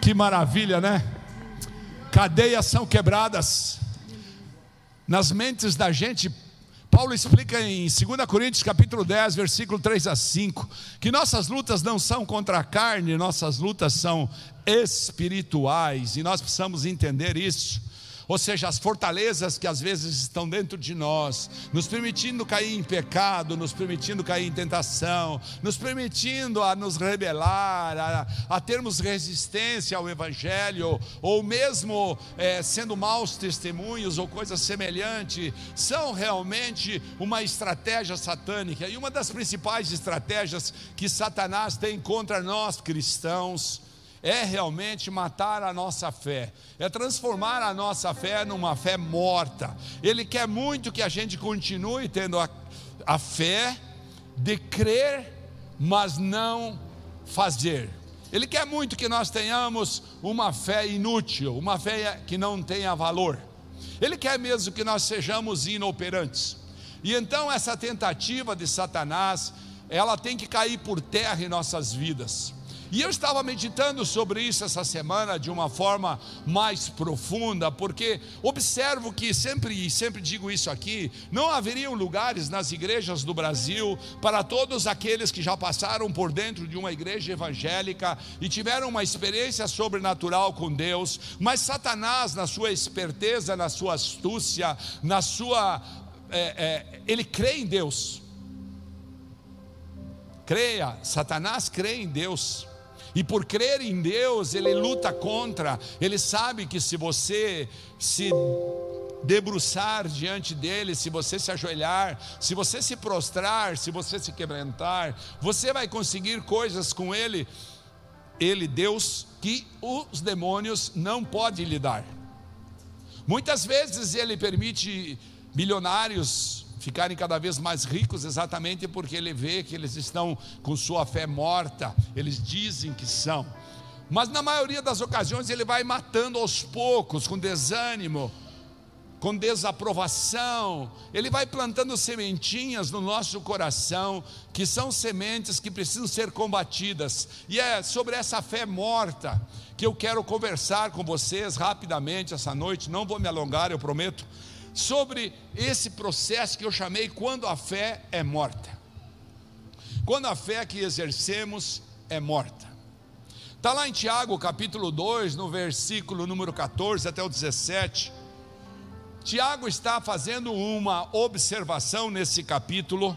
Que maravilha, né? Cadeias são quebradas nas mentes da gente. Paulo explica em 2 Coríntios capítulo 10, versículo 3 a 5, que nossas lutas não são contra a carne, nossas lutas são espirituais, e nós precisamos entender isso ou seja, as fortalezas que às vezes estão dentro de nós, nos permitindo cair em pecado, nos permitindo cair em tentação, nos permitindo a nos rebelar, a, a termos resistência ao Evangelho, ou mesmo é, sendo maus testemunhos ou coisas semelhantes, são realmente uma estratégia satânica. E uma das principais estratégias que Satanás tem contra nós cristãos é realmente matar a nossa fé, é transformar a nossa fé numa fé morta. Ele quer muito que a gente continue tendo a, a fé de crer, mas não fazer. Ele quer muito que nós tenhamos uma fé inútil, uma fé que não tenha valor. Ele quer mesmo que nós sejamos inoperantes. E então essa tentativa de Satanás, ela tem que cair por terra em nossas vidas. E eu estava meditando sobre isso essa semana de uma forma mais profunda, porque observo que sempre e sempre digo isso aqui, não haveriam lugares nas igrejas do Brasil para todos aqueles que já passaram por dentro de uma igreja evangélica e tiveram uma experiência sobrenatural com Deus, mas Satanás, na sua esperteza, na sua astúcia, na sua. É, é, ele crê em Deus. Creia, Satanás crê em Deus. E por crer em Deus, ele luta contra. Ele sabe que se você se debruçar diante dele, se você se ajoelhar, se você se prostrar, se você se quebrantar, você vai conseguir coisas com ele, ele, Deus, que os demônios não podem lhe dar. Muitas vezes ele permite bilionários ficarem cada vez mais ricos, exatamente porque ele vê que eles estão com sua fé morta, eles dizem que são, mas na maioria das ocasiões ele vai matando aos poucos, com desânimo, com desaprovação, ele vai plantando sementinhas no nosso coração, que são sementes que precisam ser combatidas, e é sobre essa fé morta que eu quero conversar com vocês rapidamente essa noite, não vou me alongar, eu prometo sobre esse processo que eu chamei quando a fé é morta. Quando a fé que exercemos é morta. Está lá em Tiago capítulo 2, no versículo número 14 até o 17. Tiago está fazendo uma observação nesse capítulo,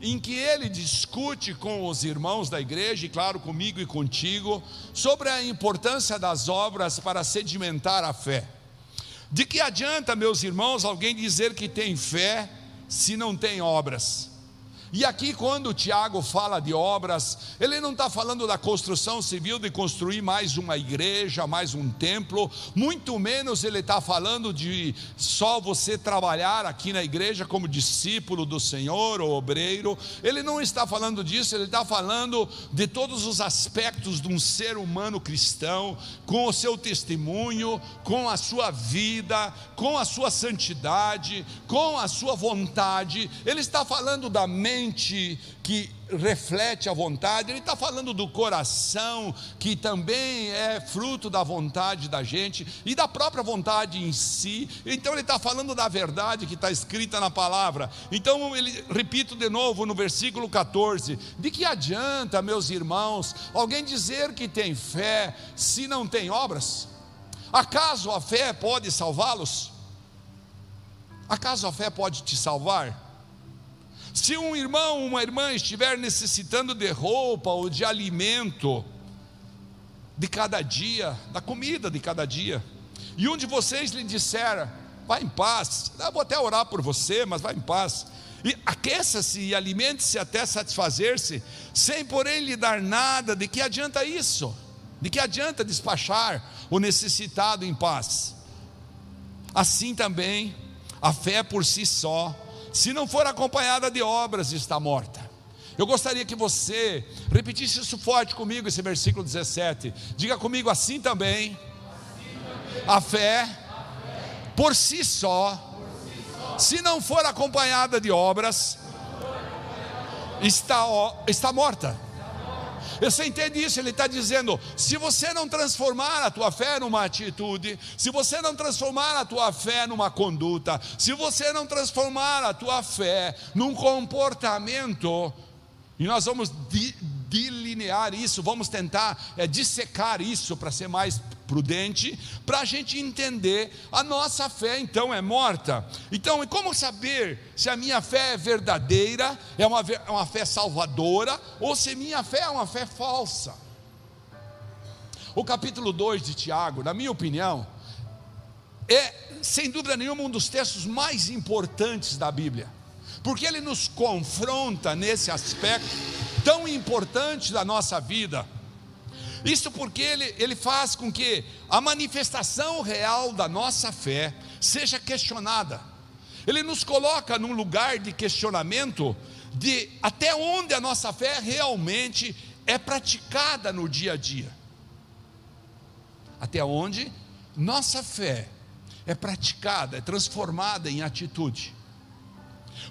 em que ele discute com os irmãos da igreja, e claro, comigo e contigo, sobre a importância das obras para sedimentar a fé. De que adianta, meus irmãos, alguém dizer que tem fé se não tem obras? E aqui, quando o Tiago fala de obras, ele não está falando da construção civil de construir mais uma igreja, mais um templo, muito menos ele está falando de só você trabalhar aqui na igreja como discípulo do Senhor ou obreiro. Ele não está falando disso, ele está falando de todos os aspectos de um ser humano cristão, com o seu testemunho, com a sua vida, com a sua santidade, com a sua vontade. Ele está falando da mente mente que reflete a vontade, ele está falando do coração, que também é fruto da vontade da gente e da própria vontade em si. Então, ele está falando da verdade que está escrita na palavra. Então, ele repito de novo no versículo 14: de que adianta, meus irmãos, alguém dizer que tem fé se não tem obras? Acaso a fé pode salvá-los? Acaso a fé pode te salvar? Se um irmão, uma irmã estiver necessitando de roupa ou de alimento de cada dia, da comida de cada dia, e um de vocês lhe disser, vá em paz, eu vou até orar por você, mas vá em paz, e aqueça-se e alimente-se até satisfazer-se, sem porém lhe dar nada, de que adianta isso? De que adianta despachar o necessitado em paz? Assim também, a fé por si só, se não for acompanhada de obras, está morta. Eu gostaria que você repetisse isso forte comigo, esse versículo 17. Diga comigo assim também. A fé, por si só, se não for acompanhada de obras, está, está morta. Você entende isso? Ele está dizendo: se você não transformar a tua fé numa atitude, se você não transformar a tua fé numa conduta, se você não transformar a tua fé num comportamento, e nós vamos delinear isso, vamos tentar é, dissecar isso para ser mais prudente, para a gente entender a nossa fé então é morta. Então, e como saber se a minha fé é verdadeira, é uma, é uma fé salvadora, ou se minha fé é uma fé falsa? O capítulo 2 de Tiago, na minha opinião, é sem dúvida nenhuma um dos textos mais importantes da Bíblia, porque ele nos confronta nesse aspecto tão importante da nossa vida. Isso porque ele, ele faz com que a manifestação real da nossa fé seja questionada. Ele nos coloca num lugar de questionamento de até onde a nossa fé realmente é praticada no dia a dia. Até onde nossa fé é praticada, é transformada em atitude.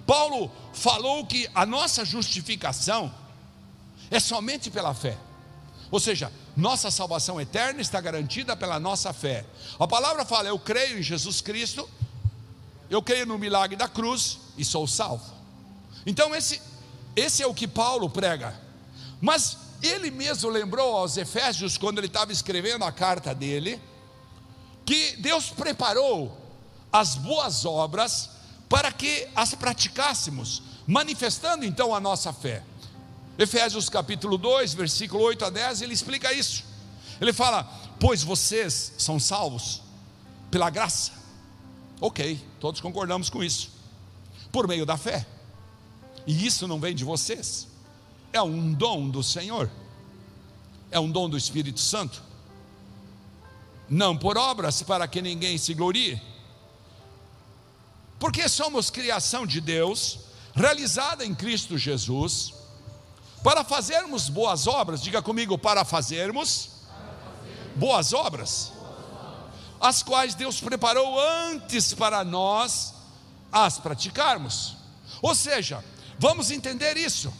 Paulo falou que a nossa justificação é somente pela fé. Ou seja, nossa salvação eterna está garantida pela nossa fé. A palavra fala: Eu creio em Jesus Cristo, eu creio no milagre da cruz e sou salvo. Então, esse, esse é o que Paulo prega. Mas ele mesmo lembrou aos Efésios, quando ele estava escrevendo a carta dele, que Deus preparou as boas obras para que as praticássemos, manifestando então a nossa fé. Efésios capítulo 2, versículo 8 a 10, ele explica isso. Ele fala: Pois vocês são salvos pela graça. Ok, todos concordamos com isso. Por meio da fé. E isso não vem de vocês, é um dom do Senhor, é um dom do Espírito Santo. Não por obras para que ninguém se glorie, porque somos criação de Deus, realizada em Cristo Jesus para fazermos boas obras, diga comigo, para fazermos boas obras, as quais Deus preparou antes para nós as praticarmos. Ou seja, vamos entender isso.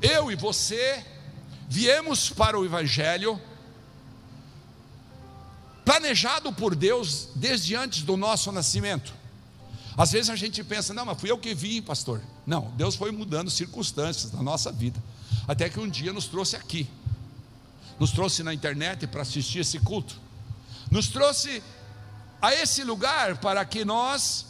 Eu e você viemos para o Evangelho, planejado por Deus desde antes do nosso nascimento. Às vezes a gente pensa, não, mas fui eu que vim, pastor. Não, Deus foi mudando circunstâncias na nossa vida, até que um dia nos trouxe aqui, nos trouxe na internet para assistir esse culto, nos trouxe a esse lugar para que nós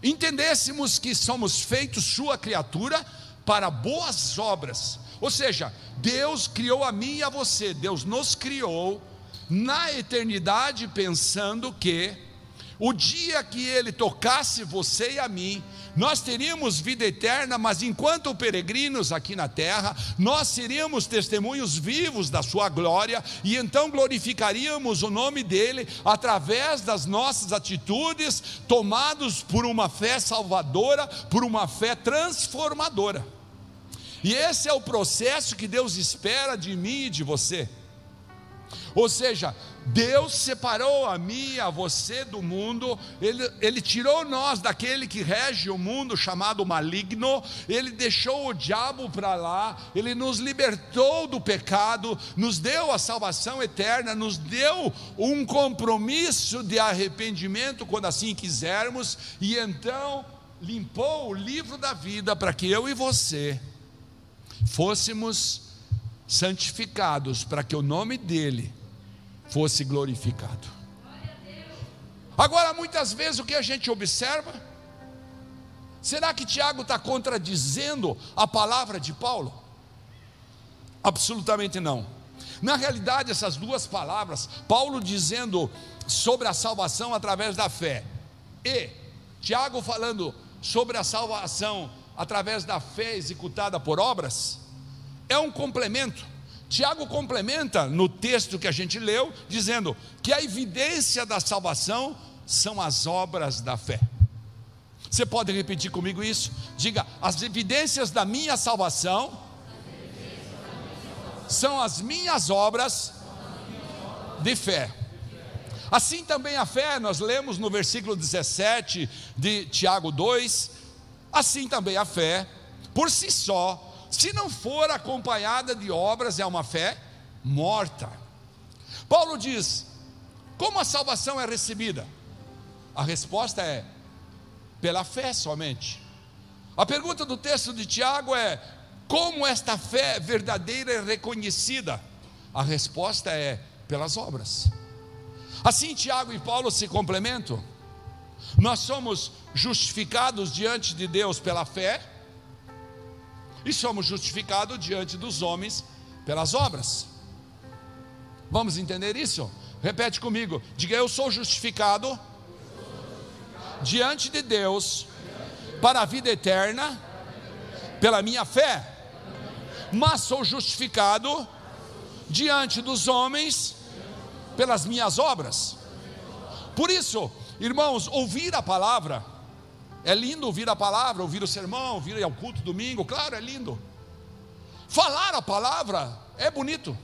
entendêssemos que somos feitos Sua criatura para boas obras. Ou seja, Deus criou a mim e a você, Deus nos criou na eternidade pensando que o dia que ele tocasse você e a mim, nós teríamos vida eterna, mas enquanto peregrinos aqui na terra, nós seríamos testemunhos vivos da sua glória e então glorificaríamos o nome dele através das nossas atitudes, tomados por uma fé salvadora, por uma fé transformadora. E esse é o processo que Deus espera de mim e de você. Ou seja, Deus separou a mim e a você do mundo, ele, ele tirou nós daquele que rege o mundo chamado maligno, Ele deixou o diabo para lá, Ele nos libertou do pecado, nos deu a salvação eterna, nos deu um compromisso de arrependimento quando assim quisermos, e então limpou o livro da vida para que eu e você fôssemos santificados, para que o nome dEle fosse glorificado. Agora, muitas vezes o que a gente observa, será que Tiago está contradizendo a palavra de Paulo? Absolutamente não. Na realidade, essas duas palavras, Paulo dizendo sobre a salvação através da fé, e Tiago falando sobre a salvação através da fé executada por obras, é um complemento. Tiago complementa no texto que a gente leu, dizendo que a evidência da salvação são as obras da fé. Você pode repetir comigo isso? Diga: as evidências da minha salvação são as minhas obras de fé. Assim também a fé, nós lemos no versículo 17 de Tiago 2, assim também a fé, por si só, se não for acompanhada de obras, é uma fé morta. Paulo diz: como a salvação é recebida? A resposta é pela fé somente. A pergunta do texto de Tiago é: como esta fé verdadeira é reconhecida? A resposta é pelas obras. Assim, Tiago e Paulo se complementam. Nós somos justificados diante de Deus pela fé e somos justificados diante dos homens pelas obras. Vamos entender isso? Repete comigo. Diga: Eu sou justificado diante de Deus para a vida eterna pela minha fé, mas sou justificado diante dos homens pelas minhas obras. Por isso, irmãos, ouvir a palavra, é lindo ouvir a palavra, ouvir o sermão, ouvir ao culto domingo, claro, é lindo. Falar a palavra é bonito,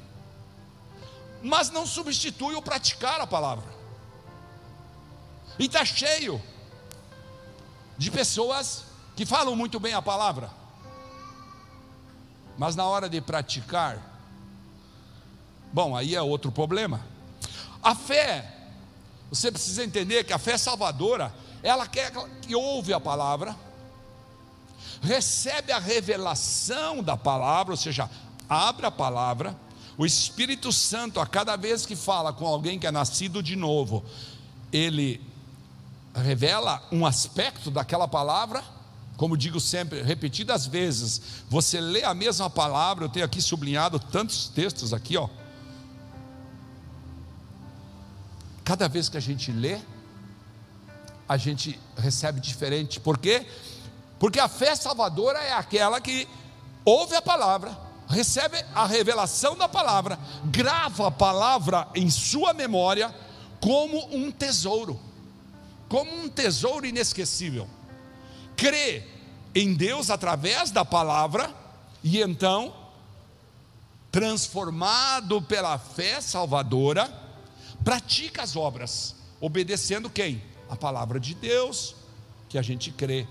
mas não substitui o praticar a palavra. E está cheio de pessoas que falam muito bem a palavra, mas na hora de praticar, bom, aí é outro problema. A fé, você precisa entender que a fé salvadora, ela quer que ouve a palavra, recebe a revelação da palavra, ou seja, abre a palavra, o Espírito Santo, a cada vez que fala com alguém que é nascido de novo, ele revela um aspecto daquela palavra, como digo sempre, repetidas vezes, você lê a mesma palavra, eu tenho aqui sublinhado tantos textos aqui, ó. Cada vez que a gente lê, a gente recebe diferente. Por quê? Porque a fé salvadora é aquela que ouve a palavra, recebe a revelação da palavra, grava a palavra em sua memória como um tesouro como um tesouro inesquecível. Crê em Deus através da palavra e então, transformado pela fé salvadora, pratica as obras, obedecendo quem? A palavra de Deus que a gente crê.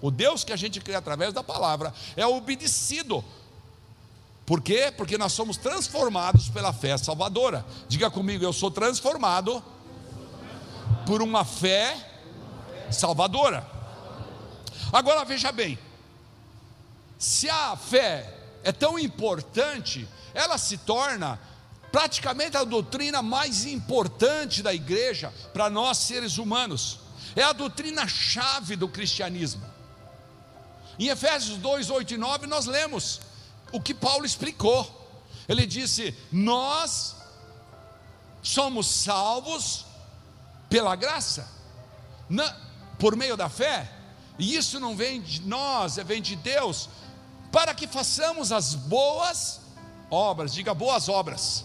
O Deus que a gente crê através da palavra é obedecido. Por quê? Porque nós somos transformados pela fé salvadora. Diga comigo, eu sou transformado por uma fé salvadora. Agora veja bem, se a fé é tão importante, ela se torna praticamente a doutrina mais importante da igreja para nós seres humanos. É a doutrina chave do cristianismo. Em Efésios 2, 8 e 9, nós lemos o que Paulo explicou. Ele disse: Nós somos salvos pela graça, na, por meio da fé, e isso não vem de nós, é vem de Deus, para que façamos as boas obras, diga boas obras.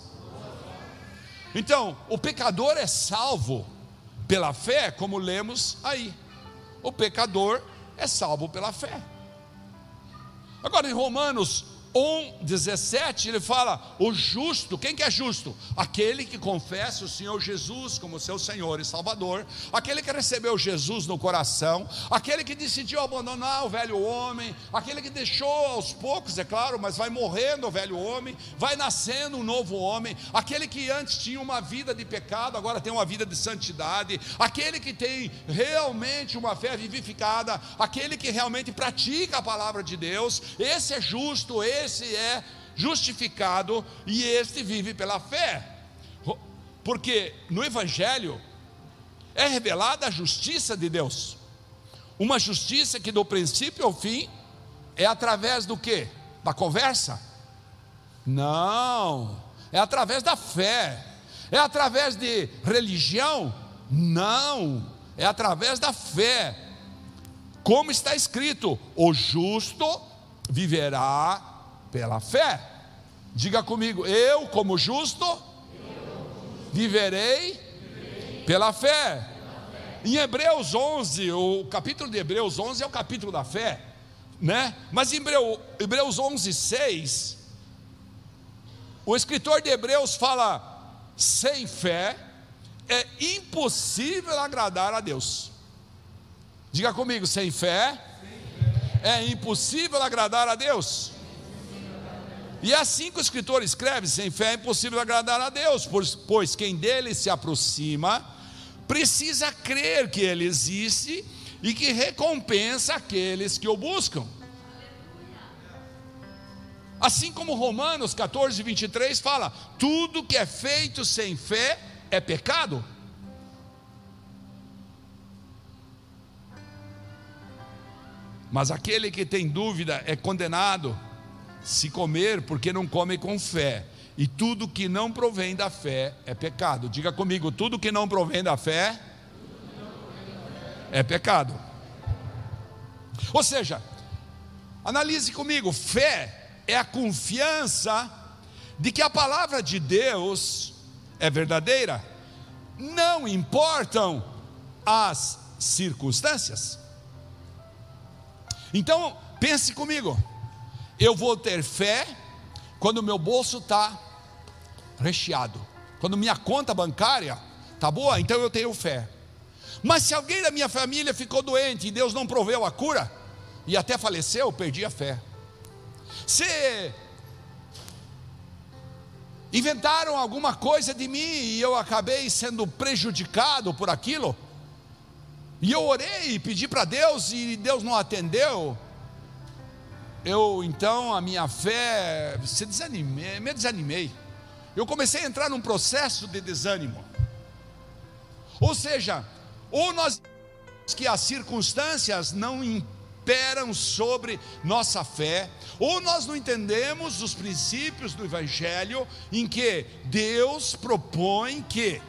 Então, o pecador é salvo pela fé, como lemos aí. O pecador é salvo pela fé. Agora, em Romanos 1, 17, ele fala: o justo, quem que é justo? Aquele que confessa o Senhor Jesus como seu Senhor e Salvador, aquele que recebeu Jesus no coração, aquele que decidiu abandonar o velho homem, aquele que deixou aos poucos, é claro, mas vai morrendo o velho homem, vai nascendo um novo homem, aquele que antes tinha uma vida de pecado, agora tem uma vida de santidade, aquele que tem realmente uma fé vivificada, aquele que realmente pratica a palavra de Deus, esse é justo, esse esse é justificado e este vive pela fé. Porque no Evangelho é revelada a justiça de Deus. Uma justiça que do princípio ao fim é através do que? Da conversa? Não, é através da fé. É através de religião? Não, é através da fé. Como está escrito: o justo viverá pela fé. Diga comigo, eu como justo viverei pela fé. Em Hebreus 11, o capítulo de Hebreus 11 é o capítulo da fé, né? Mas em Hebreus 11, 6, o escritor de Hebreus fala: sem fé é impossível agradar a Deus. Diga comigo, sem fé é impossível agradar a Deus. E assim que o escritor escreve: sem fé é impossível agradar a Deus, pois quem dele se aproxima precisa crer que ele existe e que recompensa aqueles que o buscam. Assim como Romanos 14, 23 fala: tudo que é feito sem fé é pecado. Mas aquele que tem dúvida é condenado se comer, porque não come com fé. E tudo que não provém da fé é pecado. Diga comigo: tudo que não provém da fé é pecado. Ou seja, analise comigo: fé é a confiança de que a palavra de Deus é verdadeira, não importam as circunstâncias. Então, pense comigo, eu vou ter fé quando o meu bolso está recheado, quando minha conta bancária está boa, então eu tenho fé. Mas se alguém da minha família ficou doente e Deus não proveu a cura, e até faleceu, eu perdi a fé. Se inventaram alguma coisa de mim e eu acabei sendo prejudicado por aquilo, e eu orei e pedi para Deus e Deus não atendeu, eu então a minha fé se desanimei, me desanimei. Eu comecei a entrar num processo de desânimo. Ou seja, ou nós que as circunstâncias não imperam sobre nossa fé, ou nós não entendemos os princípios do Evangelho, em que Deus propõe que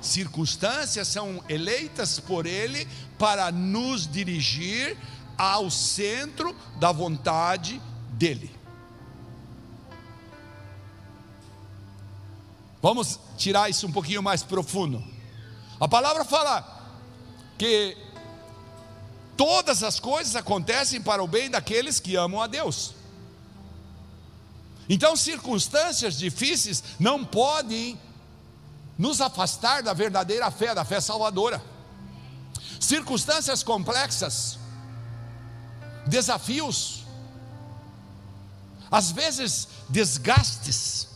circunstâncias são eleitas por Ele para nos dirigir ao centro da vontade dEle. Vamos tirar isso um pouquinho mais profundo. A palavra fala que todas as coisas acontecem para o bem daqueles que amam a Deus. Então, circunstâncias difíceis não podem nos afastar da verdadeira fé, da fé salvadora. Circunstâncias complexas, desafios, às vezes desgastes.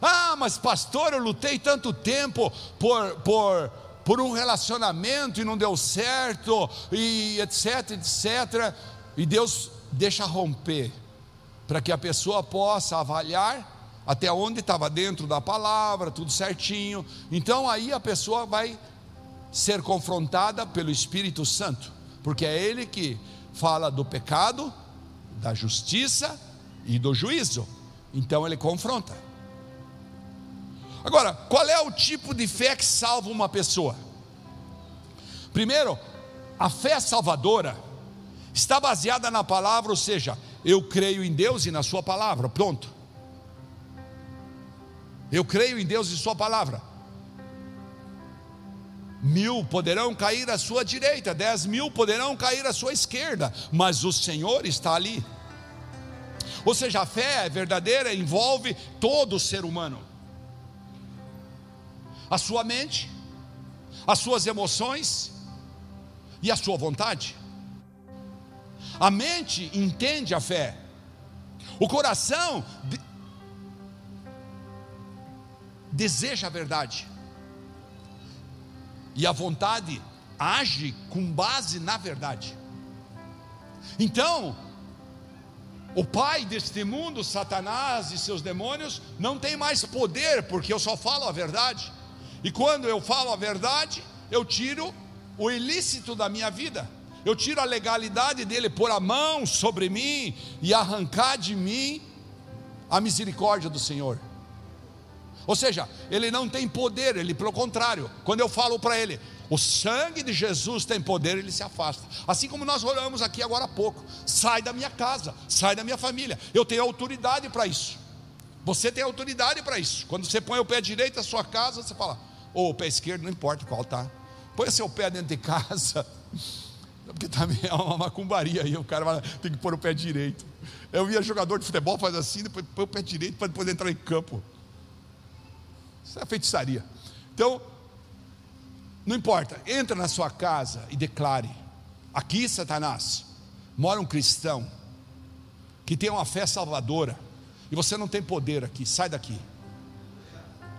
Ah, mas pastor, eu lutei tanto tempo por, por por um relacionamento e não deu certo, e etc, etc. E Deus deixa romper, para que a pessoa possa avaliar até onde estava dentro da palavra, tudo certinho. Então aí a pessoa vai ser confrontada pelo Espírito Santo, porque é Ele que fala do pecado, da justiça e do juízo. Então ele confronta. Agora, qual é o tipo de fé que salva uma pessoa? Primeiro, a fé salvadora está baseada na palavra, ou seja, eu creio em Deus e na Sua palavra, pronto. Eu creio em Deus e Sua palavra. Mil poderão cair à sua direita, dez mil poderão cair à sua esquerda, mas o Senhor está ali. Ou seja, a fé verdadeira envolve todo o ser humano a sua mente, as suas emoções e a sua vontade. A mente entende a fé, o coração de... deseja a verdade, e a vontade age com base na verdade. Então, o pai deste mundo, Satanás e seus demônios, não tem mais poder, porque eu só falo a verdade. E quando eu falo a verdade, eu tiro o ilícito da minha vida. Eu tiro a legalidade dele pôr a mão sobre mim e arrancar de mim a misericórdia do Senhor. Ou seja, ele não tem poder, ele pelo contrário, quando eu falo para ele, o sangue de Jesus tem poder, ele se afasta. Assim como nós oramos aqui agora há pouco, sai da minha casa, sai da minha família. Eu tenho autoridade para isso. Você tem autoridade para isso. Quando você põe o pé direito na sua casa, você fala: ou o pé esquerdo, não importa qual tá. Põe seu pé dentro de casa, porque também é uma macumbaria aí, o cara tem que pôr o pé direito. Eu via jogador de futebol faz assim, depois põe o pé direito para poder entrar em campo. Isso é feitiçaria. Então, não importa, entra na sua casa e declare: aqui, Satanás, mora um cristão que tem uma fé salvadora, e você não tem poder aqui, sai daqui.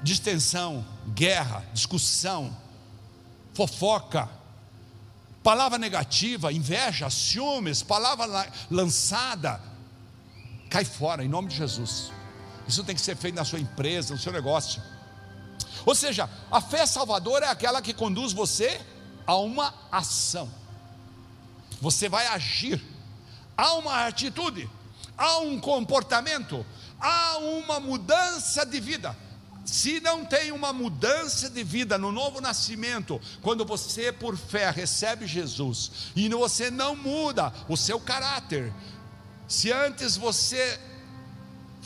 Distensão, guerra, discussão, fofoca, palavra negativa, inveja, ciúmes, palavra lançada, cai fora em nome de Jesus. Isso tem que ser feito na sua empresa, no seu negócio. Ou seja, a fé salvadora é aquela que conduz você a uma ação. Você vai agir, há uma atitude, há um comportamento, há uma mudança de vida. Se não tem uma mudança de vida no novo nascimento, quando você por fé recebe Jesus e você não muda o seu caráter, se antes você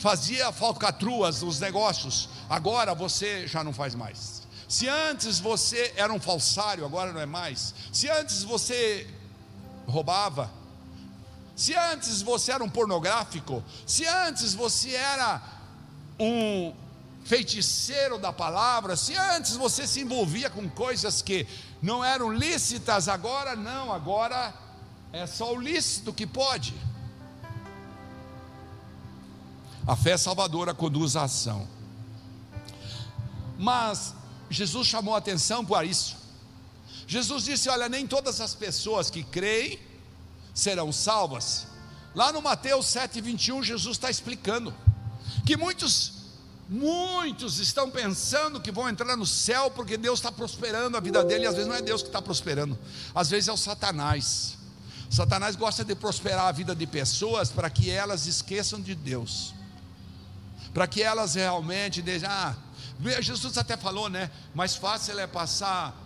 fazia falcatruas nos negócios, agora você já não faz mais. Se antes você era um falsário, agora não é mais. Se antes você roubava, se antes você era um pornográfico, se antes você era um feiticeiro da palavra, se antes você se envolvia com coisas que não eram lícitas, agora não, agora é só o lícito que pode. A fé salvadora conduz à ação. Mas Jesus chamou atenção para isso. Jesus disse: Olha, nem todas as pessoas que creem serão salvas. Lá no Mateus 7,21, Jesus está explicando que muitos Muitos estão pensando que vão entrar no céu porque Deus está prosperando a vida dele, e às vezes não é Deus que está prosperando, às vezes é o Satanás. Satanás gosta de prosperar a vida de pessoas para que elas esqueçam de Deus, para que elas realmente deixem, ah, Jesus até falou, né? Mais fácil é passar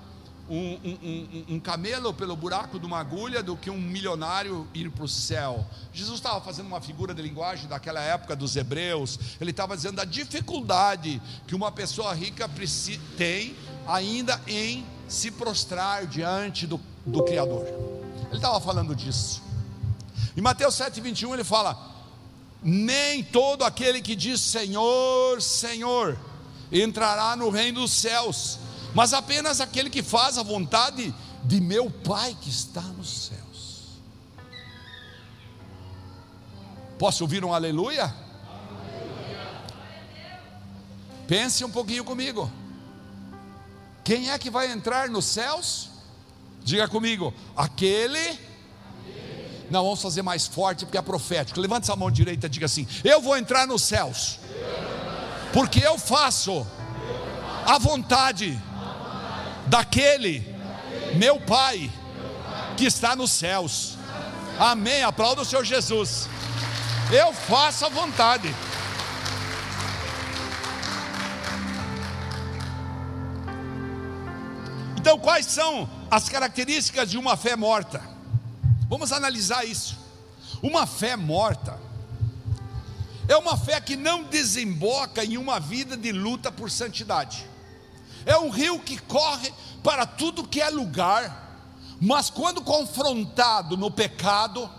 um, um, um, um, camelo pelo buraco de uma agulha do que um milionário ir para o céu. Jesus estava fazendo uma figura de linguagem daquela época dos hebreus, ele estava dizendo da dificuldade que uma pessoa rica tem ainda em se prostrar diante do, do Criador. Ele estava falando disso. Em Mateus 7,21 ele fala: Nem todo aquele que diz Senhor, Senhor, entrará no reino dos céus mas apenas aquele que faz a vontade de meu Pai que está nos céus. Posso ouvir um aleluia? aleluia? Pense um pouquinho comigo. Quem é que vai entrar nos céus? Diga comigo, aquele. Não, vamos fazer mais forte porque é profético. Levante essa mão direita e diga assim: Eu vou entrar nos céus, porque eu faço a vontade daquele meu Pai que está nos céus. Amém. Aplauda o Senhor Jesus. Eu faço a vontade. Então, quais são as características de uma fé morta? Vamos analisar isso. Uma fé morta é uma fé que não desemboca em uma vida de luta por santidade é um rio que corre para tudo que é lugar, mas quando confrontado no pecado,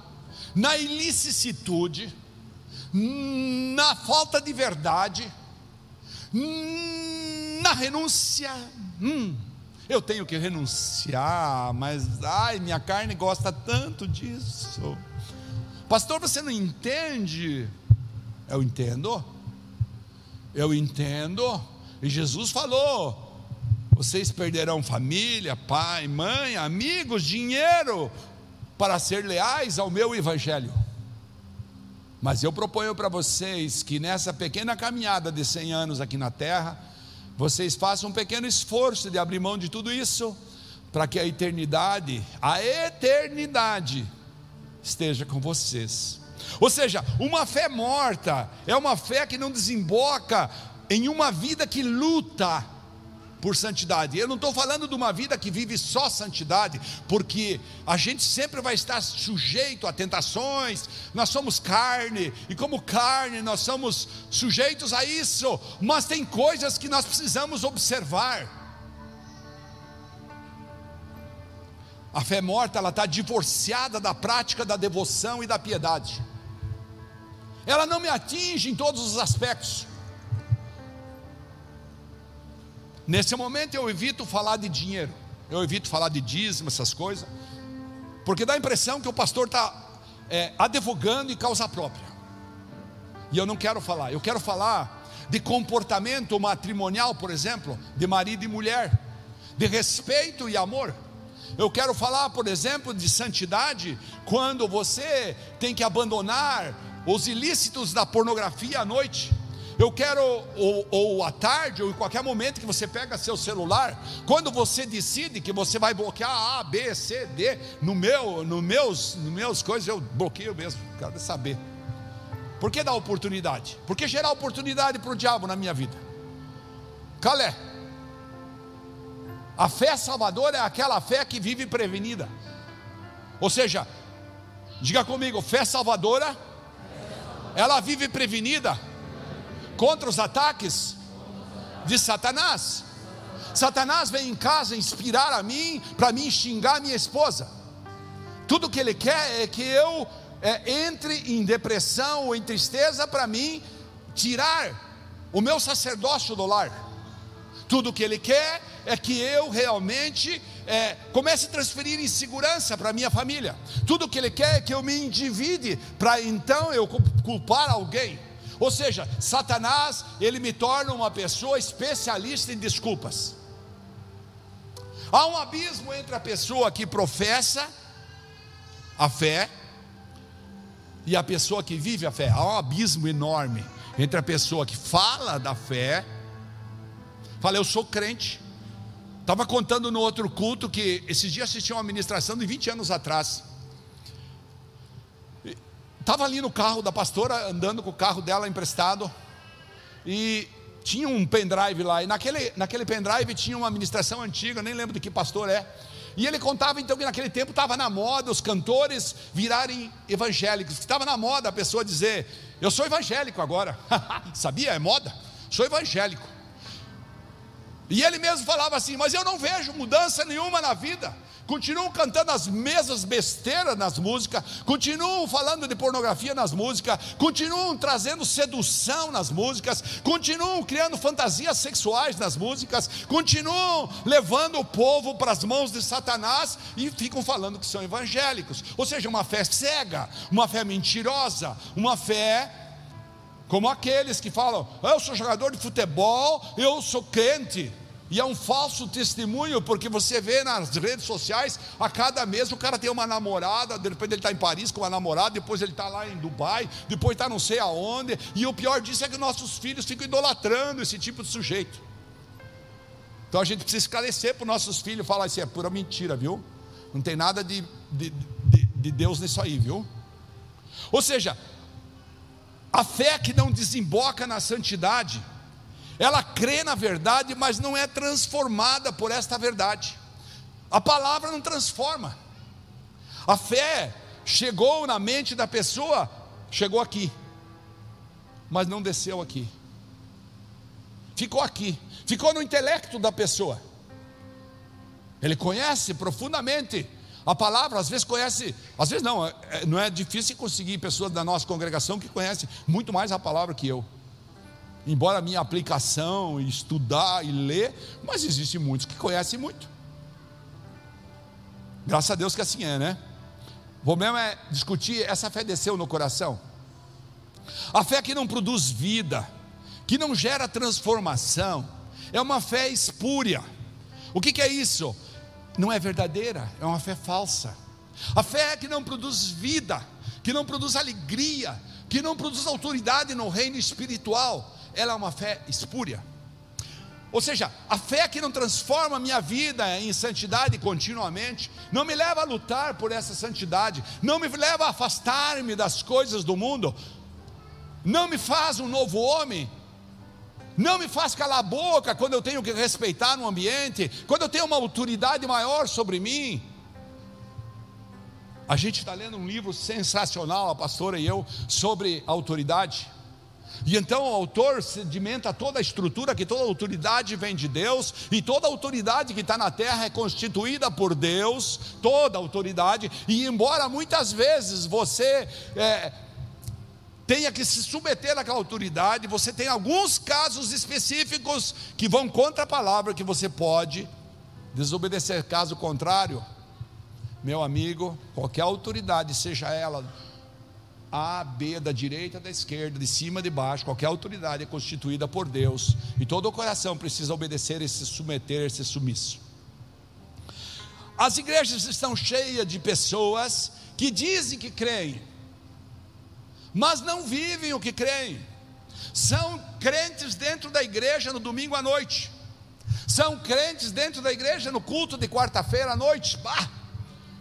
na ilicitude, na falta de verdade, na renúncia, hum, eu tenho que renunciar, mas ai, minha carne gosta tanto disso. Pastor, você não entende? Eu entendo. Eu entendo. E Jesus falou: vocês perderão família, pai, mãe, amigos, dinheiro para ser leais ao meu evangelho. Mas eu proponho para vocês que nessa pequena caminhada de 100 anos aqui na terra, vocês façam um pequeno esforço de abrir mão de tudo isso, para que a eternidade, a eternidade, esteja com vocês. Ou seja, uma fé morta é uma fé que não desemboca em uma vida que luta por santidade. Eu não estou falando de uma vida que vive só santidade, porque a gente sempre vai estar sujeito a tentações, nós somos carne, e como carne nós somos sujeitos a isso, mas tem coisas que nós precisamos observar. A fé morta, ela está divorciada da prática da devoção e da piedade. Ela não me atinge em todos os aspectos. Nesse momento eu evito falar de dinheiro, eu evito falar de dízimo, essas coisas, porque dá a impressão que o pastor está é, advogando em causa própria. E eu não quero falar, eu quero falar de comportamento matrimonial, por exemplo, de marido e mulher, de respeito e amor. Eu quero falar, por exemplo, de santidade, quando você tem que abandonar os ilícitos da pornografia à noite. Eu quero, ou, ou, à tarde, ou em qualquer momento que você pega seu celular, quando você decide que você vai bloquear A, B, C, D, no meu, no meus, no meus coisas, eu bloqueio mesmo, quero saber. Por que dar oportunidade? Por que gerar oportunidade para o diabo na minha vida? Calé. A fé salvadora é aquela fé que vive prevenida. Ou seja, diga comigo, fé salvadora, ela vive prevenida contra os ataques de Satanás. Satanás vem em casa inspirar a mim, para mim xingar minha esposa. Tudo que ele quer é que eu é, entre em depressão ou em tristeza para mim tirar o meu sacerdócio do lar. Tudo que ele quer é que eu realmente é, comece a transferir insegurança para minha família. Tudo que ele quer é que eu me endivide para então eu culpar alguém. Ou seja, Satanás, ele me torna uma pessoa especialista em desculpas. Há um abismo entre a pessoa que professa a fé e a pessoa que vive a fé. Há um abismo enorme entre a pessoa que fala da fé, fala, eu sou crente. Estava contando no outro culto que esses dias assisti uma ministração de 20 anos atrás. Estava ali no carro da pastora, andando com o carro dela emprestado, e tinha um pendrive lá, e naquele, naquele pendrive tinha uma ministração antiga, nem lembro de que pastor é. E ele contava então que naquele tempo estava na moda os cantores virarem evangélicos, estava na moda a pessoa dizer: Eu sou evangélico agora, sabia? É moda, sou evangélico. E ele mesmo falava assim: Mas eu não vejo mudança nenhuma na vida continuam cantando as mesmas besteiras nas músicas, continuam falando de pornografia nas músicas, continuam trazendo sedução nas músicas, continuam criando fantasias sexuais nas músicas, continuam levando o povo para as mãos de Satanás e ficam falando que são evangélicos. Ou seja, uma fé cega, uma fé mentirosa, uma fé como aqueles que falam: eu sou jogador de futebol, eu sou crente. E é um falso testemunho, porque você vê nas redes sociais, a cada mês o cara tem uma namorada, depois ele está em Paris com uma namorada, depois ele está lá em Dubai, depois está não sei aonde, e o pior disso é que nossos filhos ficam idolatrando esse tipo de sujeito. Então a gente precisa esclarecer para os nossos filhos, falar assim, é pura mentira, viu? Não tem nada de, de, de, de Deus nisso aí, viu? Ou seja, a fé que não desemboca na santidade, ela crê na verdade, mas não é transformada por esta verdade. A palavra não transforma. A fé chegou na mente da pessoa, chegou aqui, mas não desceu aqui. Ficou aqui, ficou no intelecto da pessoa. Ele conhece profundamente a palavra, às vezes conhece, às vezes não, é, não é difícil conseguir pessoas da nossa congregação que conhecem muito mais a palavra que eu embora a minha aplicação, estudar e ler, mas existem muitos que conhecem muito. Graças a Deus que assim é, né? O problema é discutir, essa fé desceu no coração. A fé que não produz vida, que não gera transformação, é uma fé espúria. O que, que é isso? Não é verdadeira, é uma fé falsa. A fé que não produz vida, que não produz alegria, que não produz autoridade no reino espiritual, ela é uma fé espúria. Ou seja, a fé que não transforma a minha vida em santidade continuamente, não me leva a lutar por essa santidade, não me leva a afastar-me das coisas do mundo, não me faz um novo homem, não me faz calar a boca quando eu tenho que respeitar no ambiente, quando eu tenho uma autoridade maior sobre mim. A gente está lendo um livro sensacional, a pastora e eu, sobre autoridade. E então o autor sedimenta toda a estrutura, que toda autoridade vem de Deus, e toda autoridade que está na terra é constituída por Deus, toda autoridade, e embora muitas vezes você é, tenha que se submeter àquela autoridade, você tem alguns casos específicos que vão contra a palavra que você pode desobedecer. Caso contrário, meu amigo, qualquer autoridade, seja ela A, B, da direita, da esquerda, de cima, de baixo, qualquer autoridade é constituída por Deus, e todo o coração precisa obedecer e se submeter, ser sumisso. As igrejas estão cheias de pessoas que dizem que creem, mas não vivem o que creem. São crentes dentro da igreja no domingo à noite, são crentes dentro da igreja no culto de quarta-feira à noite. Bah!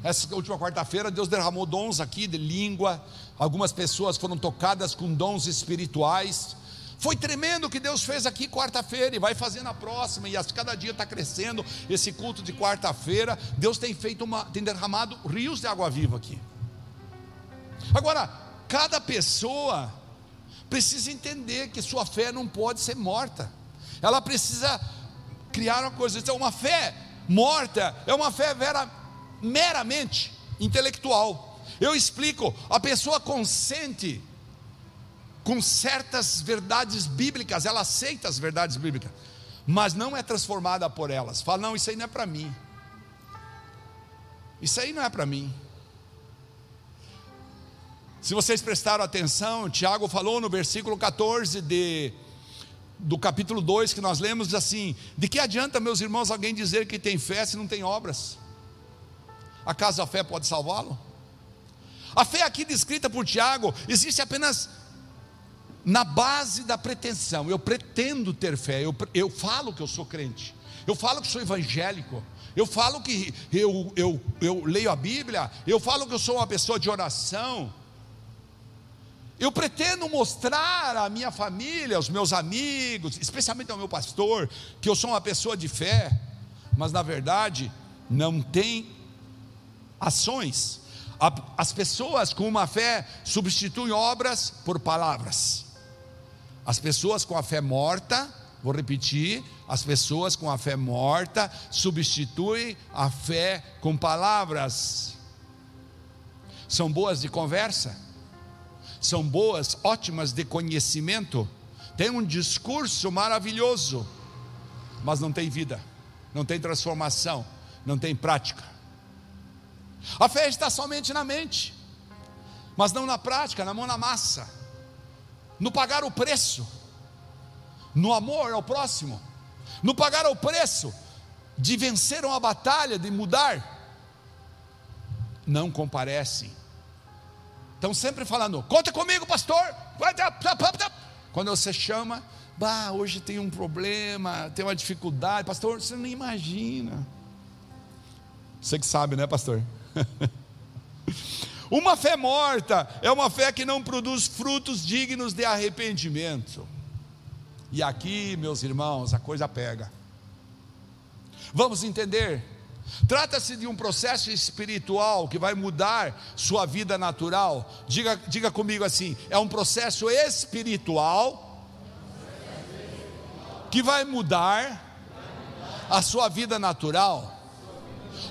Essa última quarta-feira, Deus derramou dons aqui de língua, algumas pessoas foram tocadas com dons espirituais. Foi tremendo o que Deus fez aqui quarta-feira e vai fazer na próxima, e cada dia está crescendo esse culto de quarta-feira. Deus tem feito uma, tem derramado rios de água viva aqui. Agora, cada pessoa precisa entender que sua fé não pode ser morta, ela precisa criar uma coisa, então uma fé morta é uma fé vera, meramente intelectual. Eu explico, a pessoa consente com certas verdades bíblicas, ela aceita as verdades bíblicas, mas não é transformada por elas. Fala, não, isso aí não é para mim. Isso aí não é para mim. Se vocês prestaram atenção, Tiago falou no versículo 14 de, do capítulo 2 que nós lemos, assim: De que adianta, meus irmãos, alguém dizer que tem fé se não tem obras? Acaso a fé pode salvá-lo? A fé aqui descrita por Tiago existe apenas na base da pretensão. Eu pretendo ter fé, eu, eu falo que eu sou crente, eu falo que sou evangélico, eu falo que eu, eu, eu leio a Bíblia, eu falo que eu sou uma pessoa de oração. Eu pretendo mostrar à minha família, aos meus amigos, especialmente ao meu pastor, que eu sou uma pessoa de fé, mas na verdade não tem ações. As pessoas com uma fé substituem obras por palavras. As pessoas com a fé morta, vou repetir, as pessoas com a fé morta substituem a fé com palavras. São boas de conversa, são boas, ótimas de conhecimento, tem um discurso maravilhoso, mas não tem vida, não tem transformação, não tem prática. A fé está somente na mente, mas não na prática, na mão na massa no pagar o preço, no amor ao próximo, no pagar o preço de vencer uma batalha, de mudar, não comparecem. Estão sempre falando, conta comigo, pastor. Quando você chama, bah, hoje tem um problema, tem uma dificuldade, pastor, você não imagina. Você que sabe, né, pastor? Uma fé morta é uma fé que não produz frutos dignos de arrependimento. E aqui, meus irmãos, a coisa pega. Vamos entender? Trata-se de um processo espiritual que vai mudar sua vida natural. Diga, diga comigo assim: é um processo espiritual que vai mudar a sua vida natural.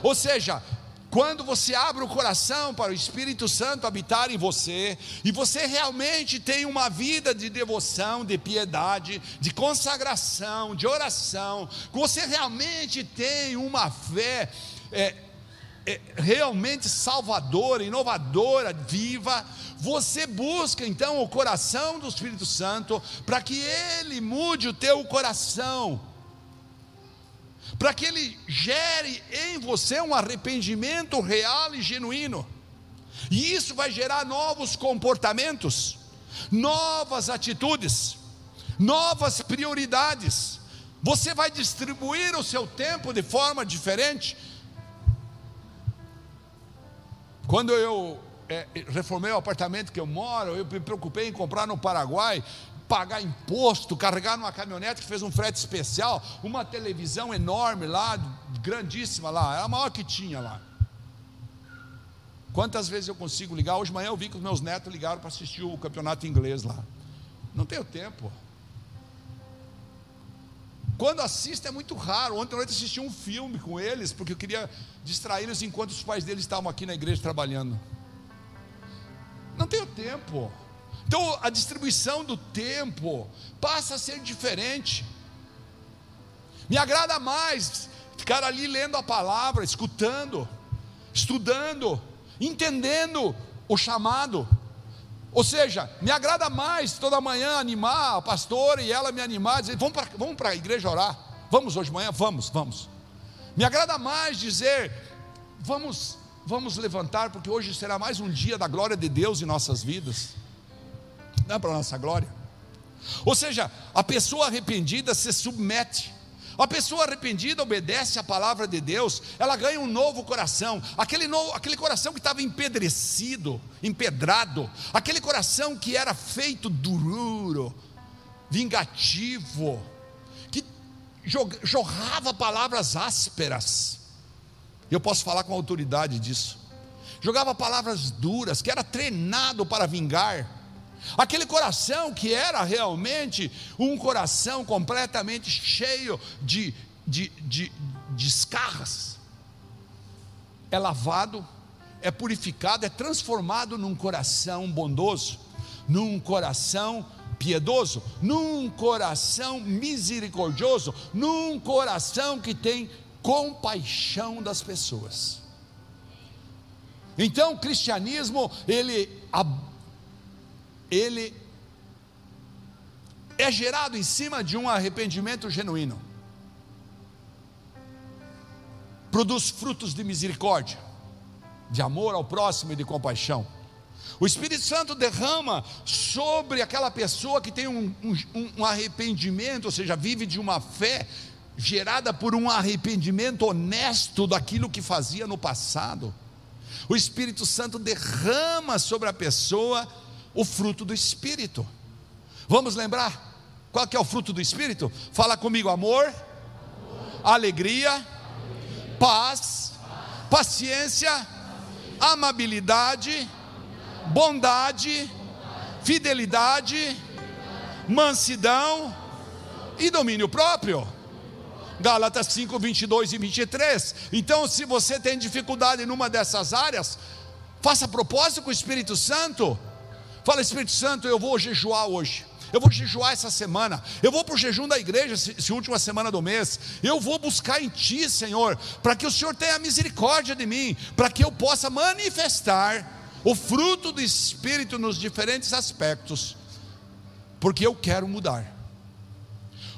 Ou seja, quando você abre o coração para o Espírito Santo habitar em você, e você realmente tem uma vida de devoção, de piedade, de consagração, de oração, você realmente tem uma fé é, é, realmente salvadora, inovadora, viva, você busca então o coração do Espírito Santo para que ele mude o teu coração para que ele gere em você um arrependimento real e genuíno. E isso vai gerar novos comportamentos, novas atitudes, novas prioridades. Você vai distribuir o seu tempo de forma diferente. Quando eu é, reformei o apartamento que eu moro, eu me preocupei em comprar no Paraguai pagar imposto, carregar numa caminhonete que fez um frete especial, uma televisão enorme lá, grandíssima lá, era a maior que tinha lá. Quantas vezes eu consigo ligar? Hoje de manhã eu vi que os meus netos ligaram para assistir o campeonato inglês lá. Não tenho tempo. Quando assisto é muito raro. Ontem à noite assisti um filme com eles, porque eu queria distraí-los enquanto os pais deles estavam aqui na igreja trabalhando. Não tenho tempo. Então a distribuição do tempo passa a ser diferente. Me agrada mais ficar ali lendo a palavra, escutando, estudando, entendendo o chamado. Ou seja, me agrada mais toda manhã animar a pastora e ela me animar, dizer: vamos para vamos a igreja orar. Vamos hoje de manhã? Vamos, vamos. Me agrada mais dizer: vamos, vamos levantar, porque hoje será mais um dia da glória de Deus em nossas vidas. Não é para a nossa glória. Ou seja, a pessoa arrependida se submete. A pessoa arrependida obedece à palavra de Deus, ela ganha um novo coração, aquele, novo, aquele coração que estava empedrecido, empedrado, aquele coração que era feito duro, vingativo, que jorrava palavras ásperas. Eu posso falar com autoridade disso. Jogava palavras duras, que era treinado para vingar Aquele coração que era realmente um coração completamente cheio de, de, de, de escarras, é lavado, é purificado, é transformado num coração bondoso, num coração piedoso, num coração misericordioso, num coração que tem compaixão das pessoas. Então, o cristianismo, ele ele é gerado em cima de um arrependimento genuíno. Produz frutos de misericórdia, de amor ao próximo e de compaixão. O Espírito Santo derrama sobre aquela pessoa que tem um, um, um, arrependimento, ou seja, vive de uma fé gerada por um arrependimento honesto daquilo que fazia no passado. O Espírito Santo derrama sobre a pessoa o fruto do Espírito. Vamos lembrar? Qual que é o fruto do Espírito? Fala comigo: amor, amor. alegria, alegria. Paz, paz, paciência, amabilidade, bondade, fidelidade, mansidão e domínio próprio. Gálatas 5, 22 e 23. Então, se você tem dificuldade numa dessas áreas, faça propósito com o Espírito Santo Fala, Espírito Santo, eu vou jejuar hoje. Eu vou jejuar essa semana. Eu vou para o jejum da igreja, essa última semana do mês. Eu vou buscar em Ti, Senhor, para que o Senhor tenha misericórdia de mim, para que eu possa manifestar o fruto do Espírito nos diferentes aspectos, porque eu quero mudar.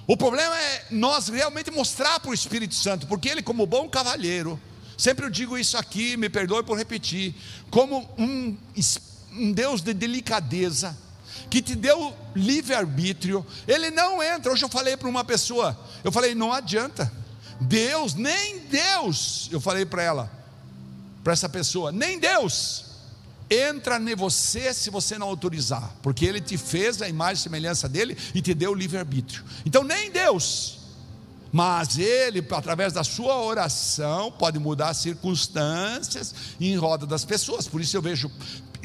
O problema é nós realmente mostrar para o Espírito Santo, porque ele, como bom cavalheiro, sempre eu digo isso aqui, me perdoe por repetir, como um espírito um Deus de delicadeza, que te deu livre-arbítrio, ele não entra. Hoje eu falei para uma pessoa, eu falei, não adianta, Deus, nem Deus, eu falei para ela, para essa pessoa, nem Deus entra em você se você não autorizar, porque Ele te fez a imagem e semelhança dele e te deu livre-arbítrio. Então, nem Deus, mas Ele, através da sua oração, pode mudar as circunstâncias em roda das pessoas. Por isso eu vejo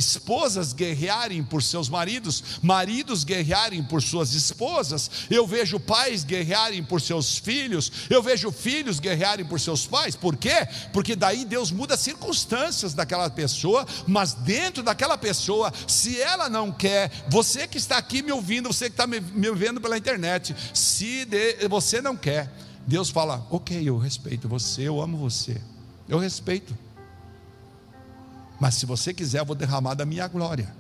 esposas guerrearem por seus maridos, maridos guerrearem por suas esposas, eu vejo pais guerrearem por seus filhos, eu vejo filhos guerrearem por seus pais, por quê? Porque daí Deus muda as circunstâncias daquela pessoa, mas dentro daquela pessoa, se ela não quer, você que está aqui me ouvindo, você que está me, me vendo pela internet, se de, você não quer, Deus fala: ok, eu respeito você, eu amo você, eu respeito. Mas se você quiser, eu vou derramar da minha glória.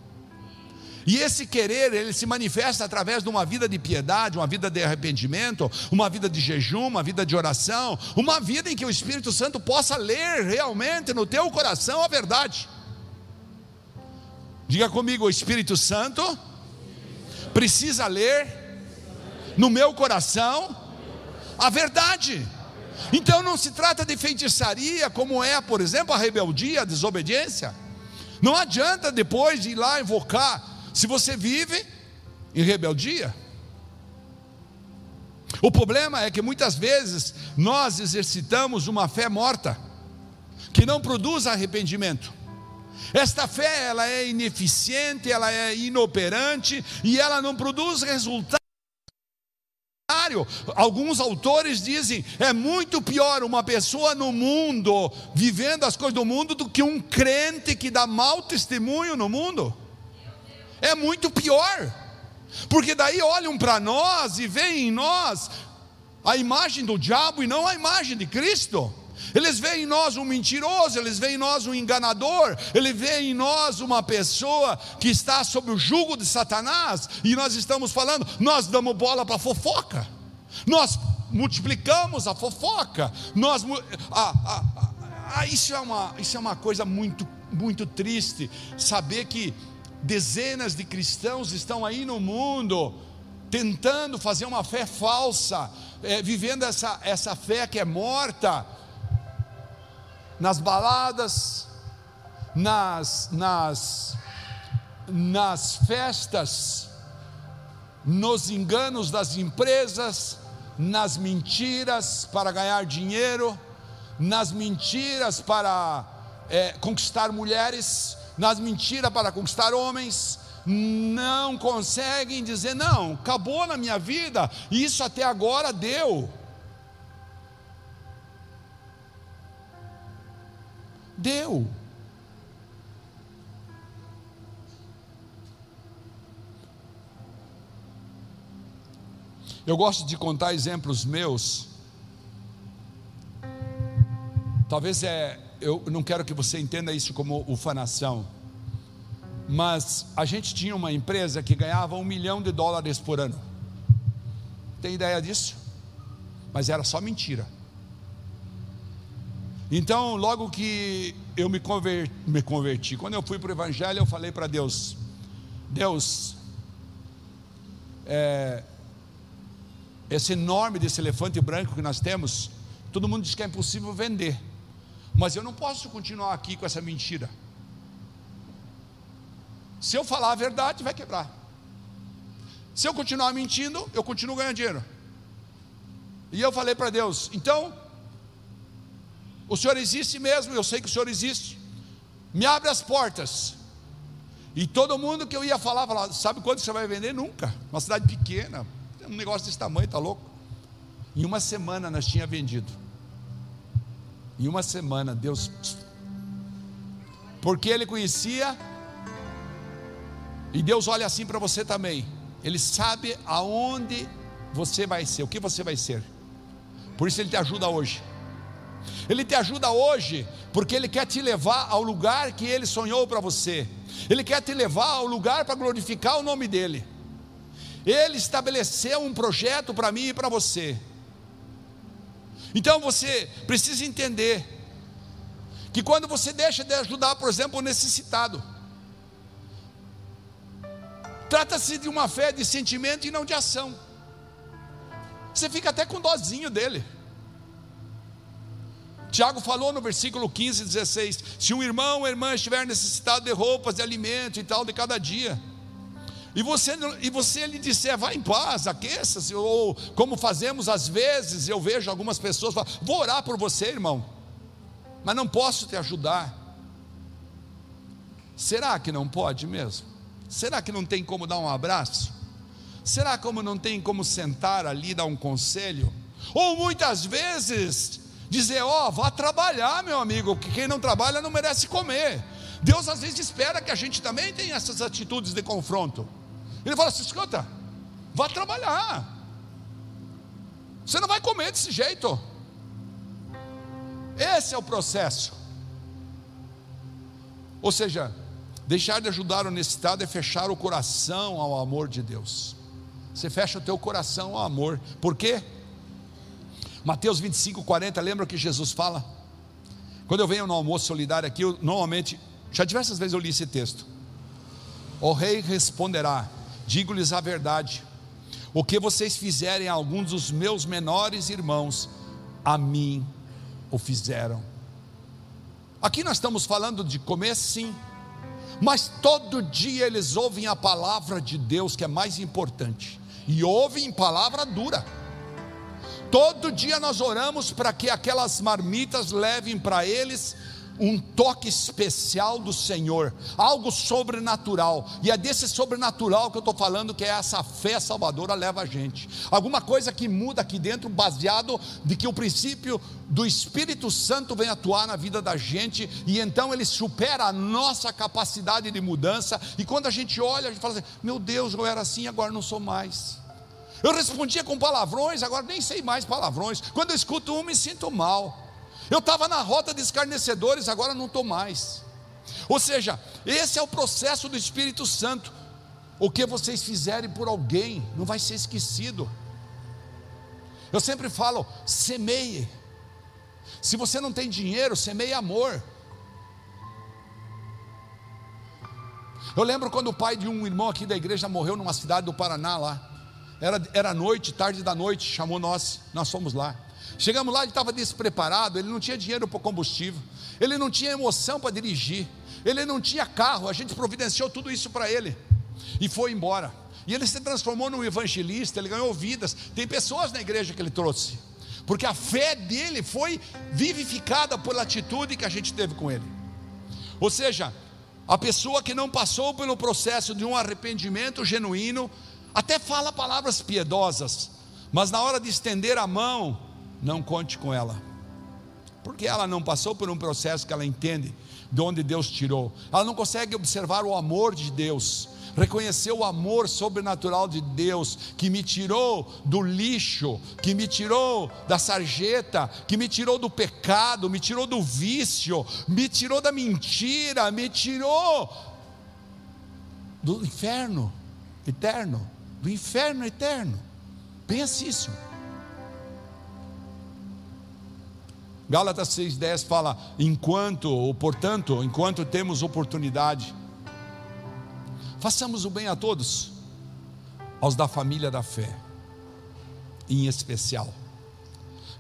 E esse querer, ele se manifesta através de uma vida de piedade, uma vida de arrependimento, uma vida de jejum, uma vida de oração, uma vida em que o Espírito Santo possa ler realmente no teu coração a verdade. Diga comigo, o Espírito Santo precisa ler no meu coração a verdade. Então não se trata de feitiçaria, como é, por exemplo, a rebeldia, a desobediência. Não adianta depois de ir lá invocar, se você vive em rebeldia. O problema é que muitas vezes nós exercitamos uma fé morta, que não produz arrependimento. Esta fé ela é ineficiente, ela é inoperante e ela não produz resultado Alguns autores dizem: é muito pior uma pessoa no mundo, vivendo as coisas do mundo, do que um crente que dá mau testemunho no mundo. É muito pior, porque daí olham para nós e veem em nós a imagem do diabo e não a imagem de Cristo. Eles veem em nós um mentiroso, eles veem em nós um enganador, eles veem em nós uma pessoa que está sob o jugo de Satanás, e nós estamos falando, nós damos bola para fofoca, nós multiplicamos a fofoca, nós. Ah, ah, ah, isso, é uma, isso é uma coisa muito, muito triste, saber que dezenas de cristãos estão aí no mundo tentando fazer uma fé falsa, é, vivendo essa, essa fé que é morta, nas baladas, nas, nas, nas festas, nos enganos das empresas, nas mentiras para ganhar dinheiro, nas mentiras para é, conquistar mulheres, nas mentiras para conquistar homens, não conseguem dizer, não, acabou na minha vida, isso até agora deu. Deu. Eu gosto de contar exemplos meus. Talvez é, eu não quero que você entenda isso como ufanação, mas a gente tinha uma empresa que ganhava um milhão de dólares por ano. Tem ideia disso? Mas era só mentira. Então, logo que eu me converti, me converti quando eu fui para o Evangelho, eu falei para Deus: Deus, é, esse enorme desse elefante branco que nós temos, todo mundo diz que é impossível vender, mas eu não posso continuar aqui com essa mentira. Se eu falar a verdade, vai quebrar. Se eu continuar mentindo, eu continuo ganhando dinheiro. E eu falei para Deus: então, o Senhor existe mesmo, eu sei que o Senhor existe. Me abre as portas. E todo mundo que eu ia falar, falava, sabe quanto você vai vender? Nunca. Uma cidade pequena, um negócio desse tamanho, tá louco? Em uma semana nós tinha vendido. Em uma semana, Deus. Porque Ele conhecia, e Deus olha assim para você também. Ele sabe aonde você vai ser, o que você vai ser. Por isso Ele te ajuda hoje. Ele te ajuda hoje, porque Ele quer te levar ao lugar que Ele sonhou para você. Ele quer te levar ao lugar para glorificar o nome dEle. Ele estabeleceu um projeto para mim e para você. Então você precisa entender que quando você deixa de ajudar, por exemplo, o necessitado, trata-se de uma fé de sentimento e não de ação. Você fica até com dozinho dele. Tiago falou no versículo 15 e 16: se um irmão ou irmã estiver necessitado de roupas, de alimento e tal, de cada dia, e você, e você lhe disser, vá em paz, aqueça-se, ou como fazemos às vezes, eu vejo algumas pessoas falar, vou orar por você, irmão, mas não posso te ajudar. Será que não pode mesmo? Será que não tem como dar um abraço? Será como não tem como sentar ali, dar um conselho? Ou muitas vezes dizer, ó, oh, vá trabalhar, meu amigo, que quem não trabalha não merece comer. Deus às vezes espera que a gente também tenha essas atitudes de confronto. Ele fala assim: escuta, vá trabalhar. Você não vai comer desse jeito. Esse é o processo. Ou seja, deixar de ajudar o necessitado é fechar o coração ao amor de Deus. Você fecha o teu coração ao amor. Por quê? Mateus 25, 40, lembra que Jesus fala? Quando eu venho no almoço solidário aqui, eu, normalmente, já diversas vezes eu li esse texto. O rei responderá: Digo-lhes a verdade: o que vocês fizerem a alguns dos meus menores irmãos, a mim o fizeram. Aqui nós estamos falando de comer, sim, mas todo dia eles ouvem a palavra de Deus, que é mais importante, e ouvem palavra dura. Todo dia nós oramos para que aquelas marmitas levem para eles um toque especial do Senhor, algo sobrenatural, e é desse sobrenatural que eu estou falando, que é essa fé salvadora leva a gente, alguma coisa que muda aqui dentro, baseado de que o princípio do Espírito Santo vem atuar na vida da gente, e então ele supera a nossa capacidade de mudança, e quando a gente olha, a gente fala assim: meu Deus, eu era assim, agora não sou mais. Eu respondia com palavrões, agora nem sei mais palavrões. Quando eu escuto um, me sinto mal. Eu estava na rota de escarnecedores, agora não estou mais. Ou seja, esse é o processo do Espírito Santo. O que vocês fizerem por alguém não vai ser esquecido. Eu sempre falo, semeie. Se você não tem dinheiro, semeie amor. Eu lembro quando o pai de um irmão aqui da igreja morreu numa cidade do Paraná lá. Era, era noite, tarde da noite, chamou nós, nós fomos lá. Chegamos lá, ele estava despreparado, ele não tinha dinheiro para combustível, ele não tinha emoção para dirigir, ele não tinha carro, a gente providenciou tudo isso para ele e foi embora. E ele se transformou num evangelista, ele ganhou vidas. Tem pessoas na igreja que ele trouxe, porque a fé dele foi vivificada pela atitude que a gente teve com ele. Ou seja, a pessoa que não passou pelo processo de um arrependimento genuíno, até fala palavras piedosas, mas na hora de estender a mão, não conte com ela, porque ela não passou por um processo que ela entende de onde Deus tirou, ela não consegue observar o amor de Deus, reconhecer o amor sobrenatural de Deus, que me tirou do lixo, que me tirou da sarjeta, que me tirou do pecado, me tirou do vício, me tirou da mentira, me tirou do inferno eterno, do inferno eterno. Pense isso. Gálatas 6,10 fala: enquanto, ou portanto, enquanto temos oportunidade, Façamos o bem a todos, aos da família da fé, em especial.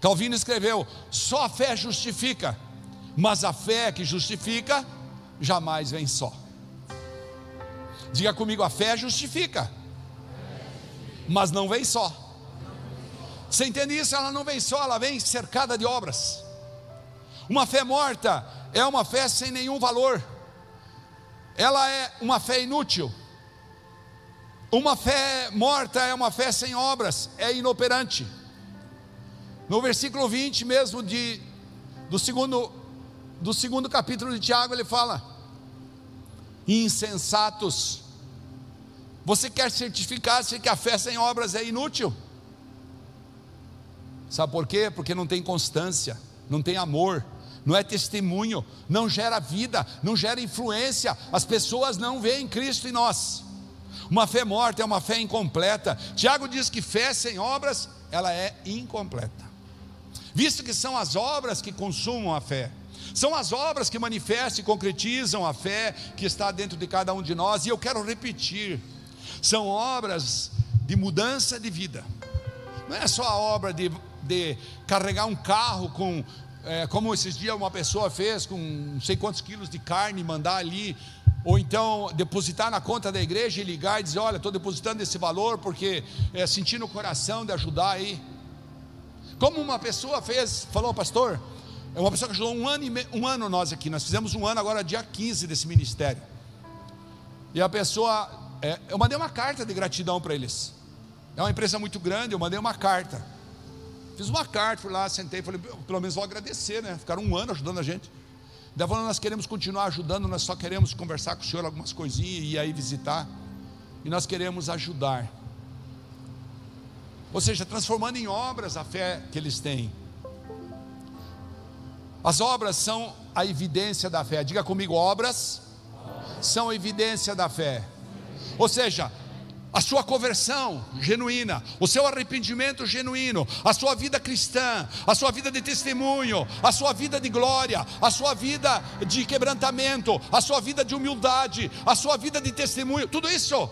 Calvino escreveu: só a fé justifica, mas a fé que justifica jamais vem só. Diga comigo: a fé justifica, mas não vem só. Você entende isso? Ela não vem só, ela vem cercada de obras. Uma fé morta é uma fé sem nenhum valor ela é uma fé inútil. Uma fé morta é uma fé sem obras, é inoperante. No versículo 20 mesmo de, do, segundo, do segundo capítulo de Tiago, ele fala: insensatos. Você quer certificar-se que a fé sem obras é inútil? Sabe por quê? Porque não tem constância, não tem amor, não é testemunho, não gera vida, não gera influência, as pessoas não veem Cristo em nós. Uma fé morta é uma fé incompleta. Tiago diz que fé sem obras, ela é incompleta. Visto que são as obras que consumam a fé, são as obras que manifestam e concretizam a fé que está dentro de cada um de nós, e eu quero repetir: são obras de mudança de vida, não é só a obra de, de carregar um carro com é, como esses dias uma pessoa fez com não sei quantos quilos de carne, mandar ali, ou então depositar na conta da igreja e ligar e dizer: Olha, estou depositando esse valor porque é, senti no coração de ajudar aí. Como uma pessoa fez, falou, pastor, é uma pessoa que ajudou um ano, um ano nós aqui, nós fizemos um ano agora, dia 15 desse ministério. E a pessoa, é, eu mandei uma carta de gratidão para eles. É uma empresa muito grande, eu mandei uma carta. Fiz uma carta, fui lá, sentei, falei, pelo menos vou agradecer, né? Ficaram um ano ajudando a gente. Daí falando, nós queremos continuar ajudando, nós só queremos conversar com o senhor algumas coisinhas e aí visitar. E nós queremos ajudar. Ou seja, transformando em obras a fé que eles têm. As obras são a evidência da fé. Diga comigo, obras são evidência da fé. Ou seja, a sua conversão genuína, o seu arrependimento genuíno, a sua vida cristã, a sua vida de testemunho, a sua vida de glória, a sua vida de quebrantamento, a sua vida de humildade, a sua vida de testemunho, tudo isso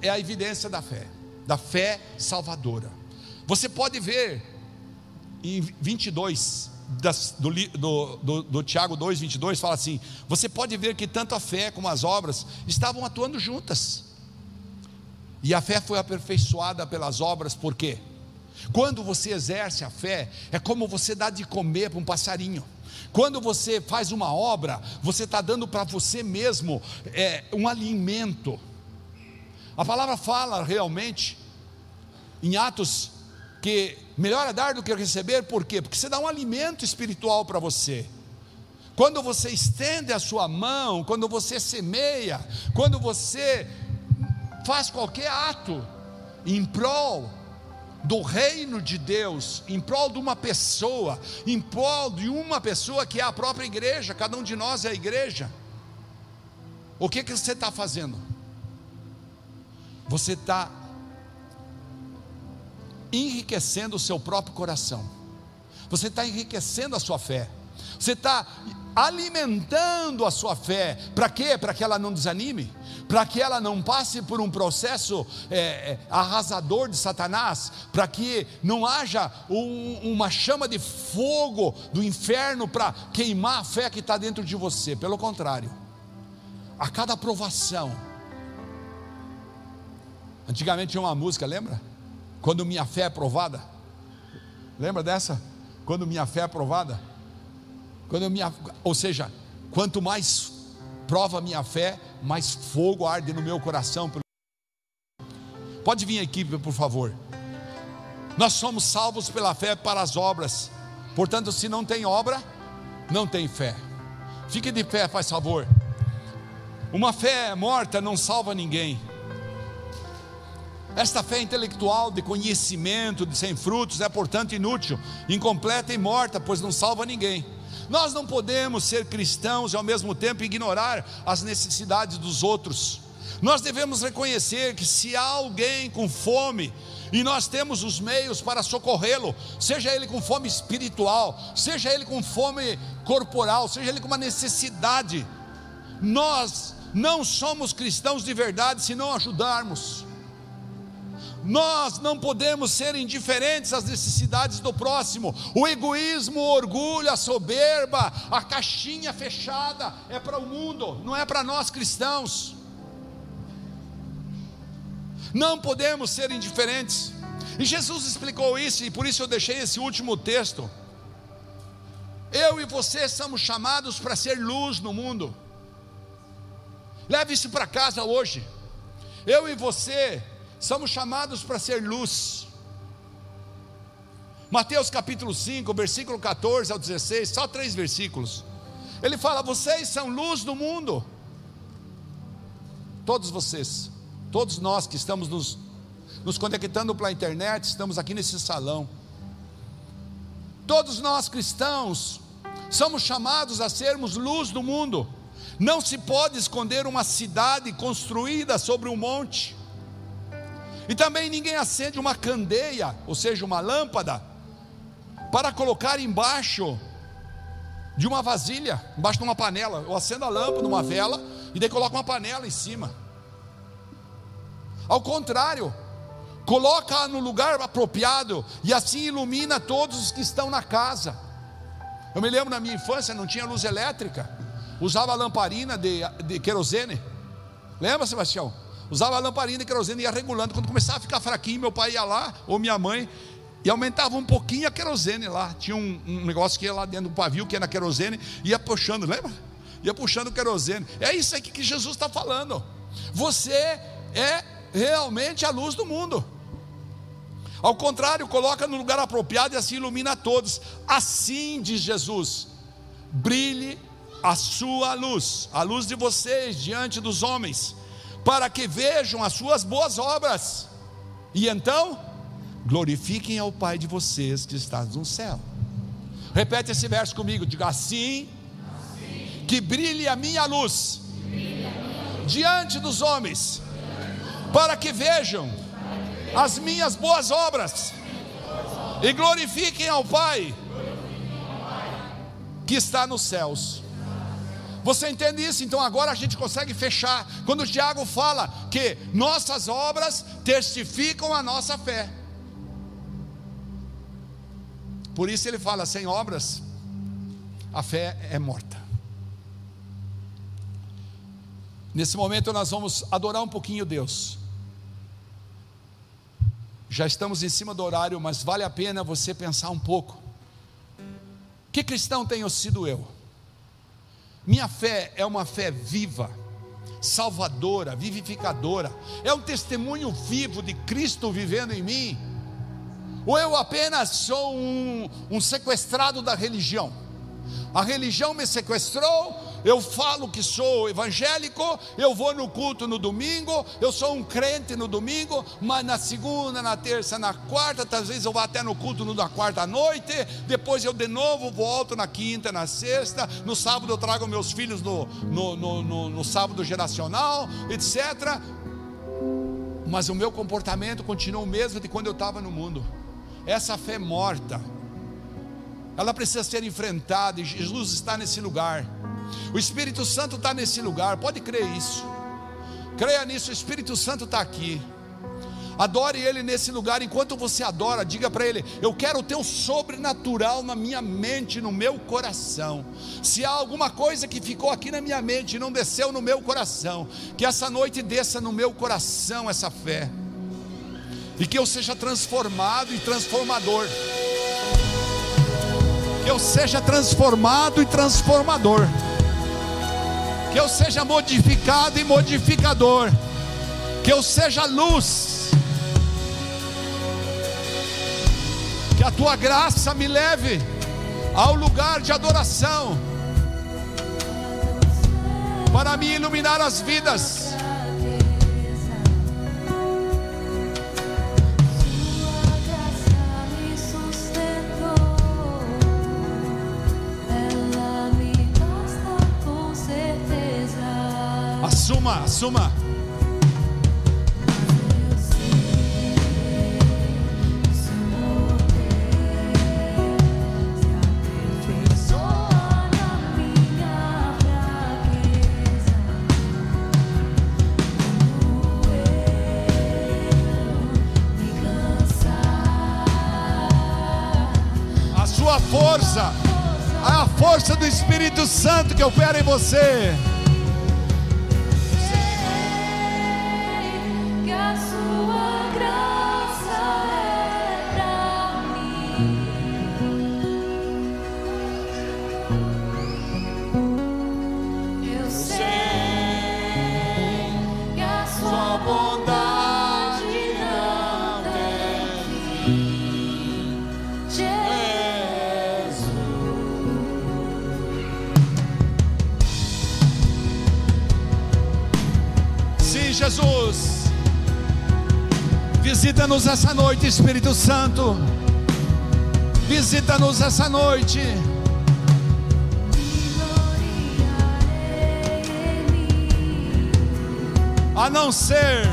é a evidência da fé, da fé salvadora. Você pode ver em 22 das, do, do, do, do Tiago 2, 22, fala assim: você pode ver que tanto a fé como as obras estavam atuando juntas. E a fé foi aperfeiçoada pelas obras, por quê? Quando você exerce a fé, é como você dá de comer para um passarinho. Quando você faz uma obra, você está dando para você mesmo é, um alimento. A palavra fala realmente, em Atos, que melhor é dar do que receber, por quê? Porque você dá um alimento espiritual para você. Quando você estende a sua mão, quando você semeia, quando você faz qualquer ato em prol do reino de Deus, em prol de uma pessoa, em prol de uma pessoa que é a própria igreja, cada um de nós é a igreja. O que, que você está fazendo? Você está enriquecendo o seu próprio coração, você está enriquecendo a sua fé, você está alimentando a sua fé, para quê? Para que ela não desanime, para que ela não passe por um processo é, é, arrasador de Satanás, para que não haja um, uma chama de fogo do inferno para queimar a fé que está dentro de você, pelo contrário, a cada aprovação, antigamente tinha uma música, lembra? Quando minha fé é provada, lembra dessa? Quando minha fé é provada, quando minha, ou seja, quanto mais prova a minha fé, mais fogo arde no meu coração. Pode vir aqui, por favor. Nós somos salvos pela fé para as obras. Portanto, se não tem obra, não tem fé. Fique de pé, faz favor. Uma fé morta não salva ninguém. Esta fé intelectual de conhecimento, de sem frutos, é portanto inútil, incompleta e morta, pois não salva ninguém. Nós não podemos ser cristãos e ao mesmo tempo ignorar as necessidades dos outros. Nós devemos reconhecer que se há alguém com fome, e nós temos os meios para socorrê-lo, seja ele com fome espiritual, seja ele com fome corporal, seja ele com uma necessidade, nós não somos cristãos de verdade se não ajudarmos. Nós não podemos ser indiferentes às necessidades do próximo. O egoísmo, o orgulho, a soberba, a caixinha fechada é para o mundo, não é para nós cristãos. Não podemos ser indiferentes. E Jesus explicou isso, e por isso eu deixei esse último texto. Eu e você somos chamados para ser luz no mundo. Leve isso para casa hoje. Eu e você somos chamados para ser luz. Mateus capítulo 5, versículo 14 ao 16, só três versículos. Ele fala: Vocês são luz do mundo. Todos vocês, todos nós que estamos nos, nos conectando pela internet, estamos aqui nesse salão. Todos nós cristãos somos chamados a sermos luz do mundo. Não se pode esconder uma cidade construída sobre um monte. E também ninguém acende uma candeia, ou seja, uma lâmpada, para colocar embaixo de uma vasilha, embaixo de uma panela. Eu acendo a lâmpada numa vela e daí coloco uma panela em cima. Ao contrário, coloca no lugar apropriado e assim ilumina todos os que estão na casa. Eu me lembro na minha infância não tinha luz elétrica, usava lamparina de, de querosene. Lembra, Sebastião? Usava a lamparina de querosene e ia regulando. Quando começava a ficar fraquinho, meu pai ia lá, ou minha mãe, e aumentava um pouquinho a querosene lá. Tinha um, um negócio que ia lá dentro do pavio, que era querosene, ia puxando, lembra? Ia puxando o querosene. É isso aqui que Jesus está falando. Você é realmente a luz do mundo. Ao contrário, coloca no lugar apropriado e assim ilumina a todos. Assim diz Jesus: brilhe a sua luz, a luz de vocês diante dos homens para que vejam as suas boas obras, e então glorifiquem ao Pai de vocês que está no céu. Repete esse verso comigo, diga assim, assim que brilhe a minha luz, a minha luz diante dos homens, para que vejam as minhas boas obras e glorifiquem ao Pai que está nos céus. Você entende isso? Então agora a gente consegue fechar. Quando o Tiago fala que nossas obras testificam a nossa fé. Por isso ele fala: sem obras, a fé é morta. Nesse momento nós vamos adorar um pouquinho Deus. Já estamos em cima do horário, mas vale a pena você pensar um pouco. Que cristão tenho sido eu? Minha fé é uma fé viva, salvadora, vivificadora, é um testemunho vivo de Cristo vivendo em mim, ou eu apenas sou um, um sequestrado da religião? A religião me sequestrou, eu falo que sou evangélico, eu vou no culto no domingo, eu sou um crente no domingo, mas na segunda, na terça, na quarta, vezes eu vou até no culto na quarta à noite, depois eu de novo volto na quinta, na sexta, no sábado eu trago meus filhos no, no, no, no, no sábado geracional, etc. Mas o meu comportamento continua o mesmo de quando eu estava no mundo. Essa fé morta, ela precisa ser enfrentada, e Jesus está nesse lugar. O Espírito Santo está nesse lugar, pode crer isso. Creia nisso, o Espírito Santo está aqui. Adore Ele nesse lugar. Enquanto você adora, diga para Ele: Eu quero o Teu sobrenatural na minha mente, no meu coração. Se há alguma coisa que ficou aqui na minha mente e não desceu no meu coração, que essa noite desça no meu coração essa fé, e que eu seja transformado e transformador. Que eu seja transformado e transformador. Que eu seja modificado e modificador. Que eu seja luz. Que a tua graça me leve ao lugar de adoração. Para me iluminar as vidas. Assuma. A sua força, a força do Espírito Santo que opera em você. Espírito Santo. Visita-nos essa noite. A não ser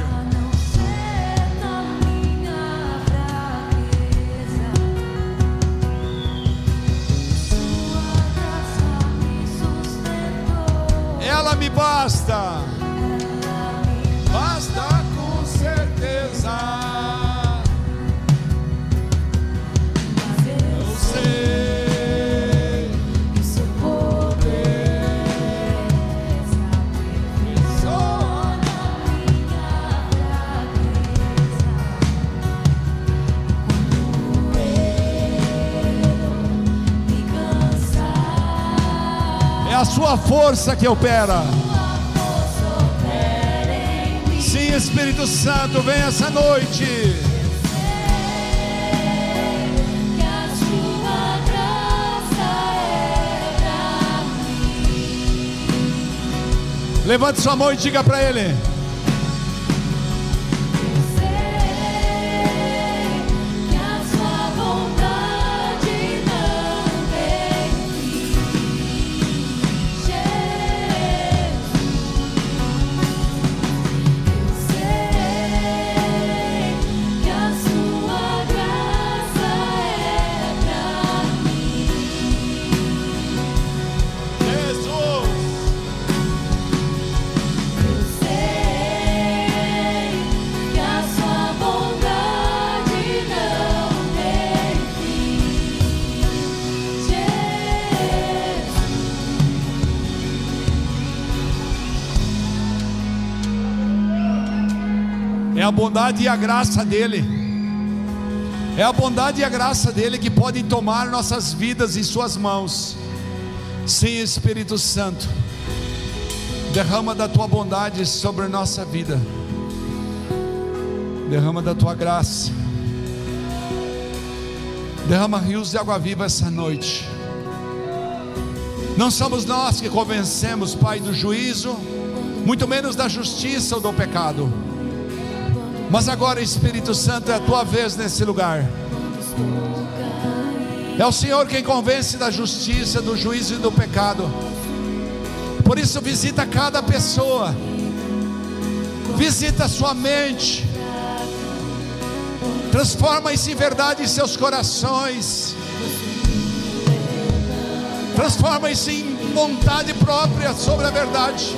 força que opera. Sim, Espírito Santo, vem essa noite. Levante sua mão e diga para Ele. Bondade e a graça dele. É a bondade e a graça dele que podem tomar nossas vidas em suas mãos. Sim, Espírito Santo. Derrama da tua bondade sobre nossa vida. Derrama da tua graça. Derrama rios de água viva essa noite. Não somos nós que convencemos, Pai, do juízo, muito menos da justiça ou do pecado. Mas agora, Espírito Santo, é a tua vez nesse lugar. É o Senhor quem convence da justiça, do juízo e do pecado. Por isso, visita cada pessoa, visita sua mente, transforma isso em verdade em seus corações, transforma isso em vontade própria sobre a verdade.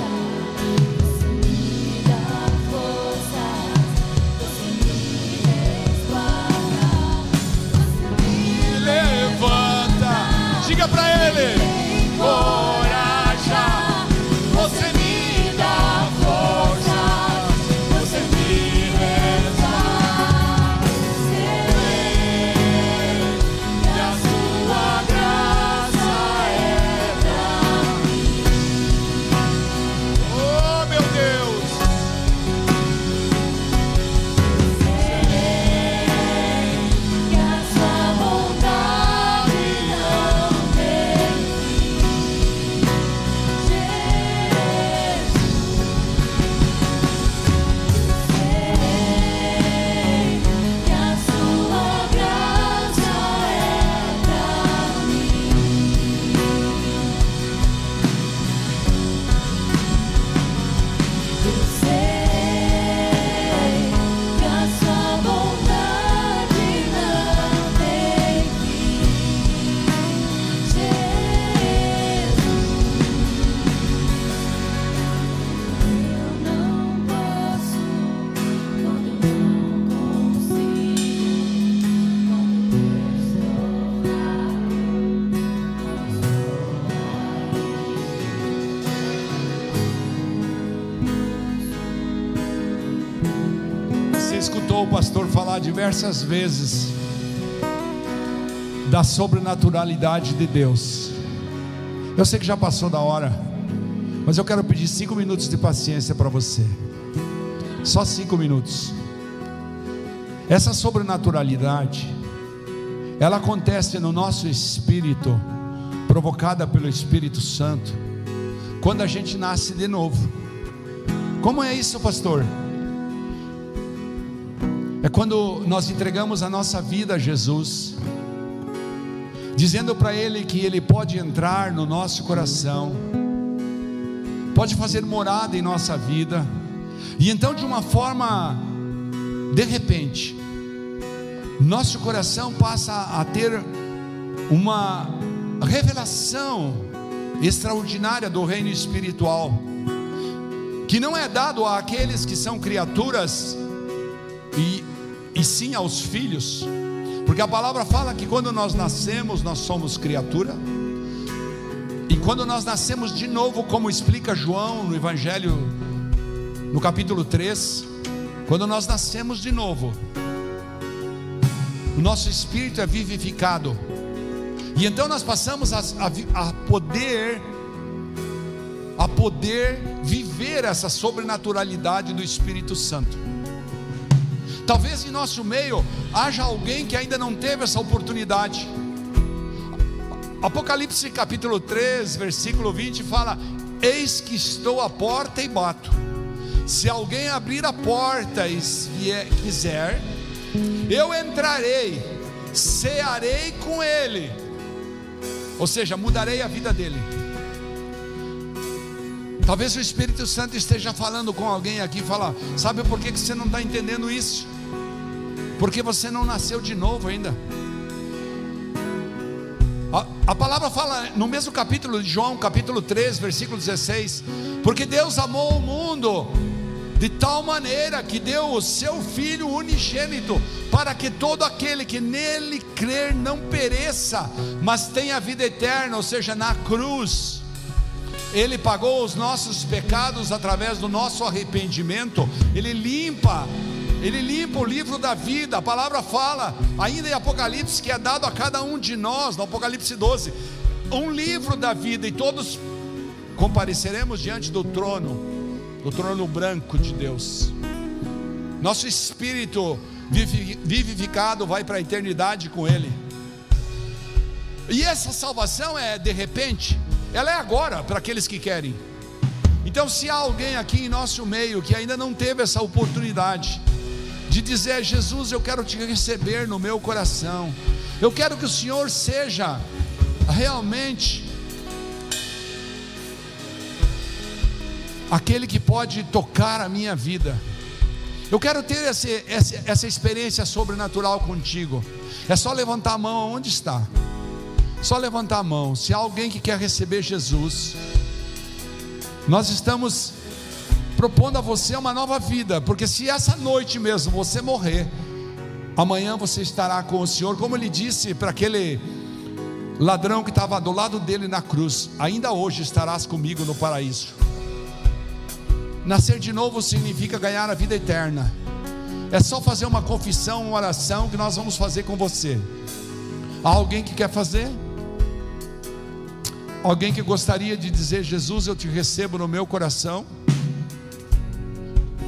Diversas vezes da sobrenaturalidade de Deus. Eu sei que já passou da hora, mas eu quero pedir cinco minutos de paciência para você. Só cinco minutos. Essa sobrenaturalidade, ela acontece no nosso espírito, provocada pelo Espírito Santo, quando a gente nasce de novo. Como é isso, pastor? É quando nós entregamos a nossa vida a Jesus, dizendo para Ele que Ele pode entrar no nosso coração, pode fazer morada em nossa vida, e então, de uma forma, de repente, nosso coração passa a ter uma revelação extraordinária do reino espiritual, que não é dado àqueles que são criaturas e, e sim aos filhos, porque a palavra fala que quando nós nascemos, nós somos criatura, e quando nós nascemos de novo, como explica João no Evangelho, no capítulo 3, quando nós nascemos de novo, o nosso espírito é vivificado, e então nós passamos a, a a poder, a poder viver essa sobrenaturalidade do Espírito Santo. Talvez em nosso meio haja alguém que ainda não teve essa oportunidade. Apocalipse capítulo 3, versículo 20 fala: Eis que estou à porta e bato. Se alguém abrir a porta e se quiser, eu entrarei, cearei com ele. Ou seja, mudarei a vida dele. Talvez o Espírito Santo esteja falando com alguém aqui e fala: Sabe por que você não está entendendo isso? Porque você não nasceu de novo ainda. A, a palavra fala no mesmo capítulo de João, capítulo 3, versículo 16: Porque Deus amou o mundo de tal maneira que deu o seu Filho unigênito, para que todo aquele que nele crer não pereça, mas tenha vida eterna, ou seja, na cruz. Ele pagou os nossos pecados através do nosso arrependimento. Ele limpa, ele limpa o livro da vida. A palavra fala, ainda em Apocalipse, que é dado a cada um de nós, no Apocalipse 12, um livro da vida, e todos compareceremos diante do trono, do trono branco de Deus. Nosso espírito vivi- vivificado vai para a eternidade com Ele. E essa salvação é de repente, ela é agora para aqueles que querem. Então, se há alguém aqui em nosso meio que ainda não teve essa oportunidade de dizer: Jesus, eu quero te receber no meu coração, eu quero que o Senhor seja realmente aquele que pode tocar a minha vida. Eu quero ter essa, essa, experiência sobrenatural contigo. É só levantar a mão onde está. Só levantar a mão. Se há alguém que quer receber Jesus, nós estamos propondo a você uma nova vida, porque se essa noite mesmo você morrer, amanhã você estará com o Senhor, como ele disse para aquele ladrão que estava do lado dele na cruz: ainda hoje estarás comigo no paraíso. Nascer de novo significa ganhar a vida eterna. É só fazer uma confissão, uma oração que nós vamos fazer com você. Há alguém que quer fazer? Alguém que gostaria de dizer: Jesus, eu te recebo no meu coração?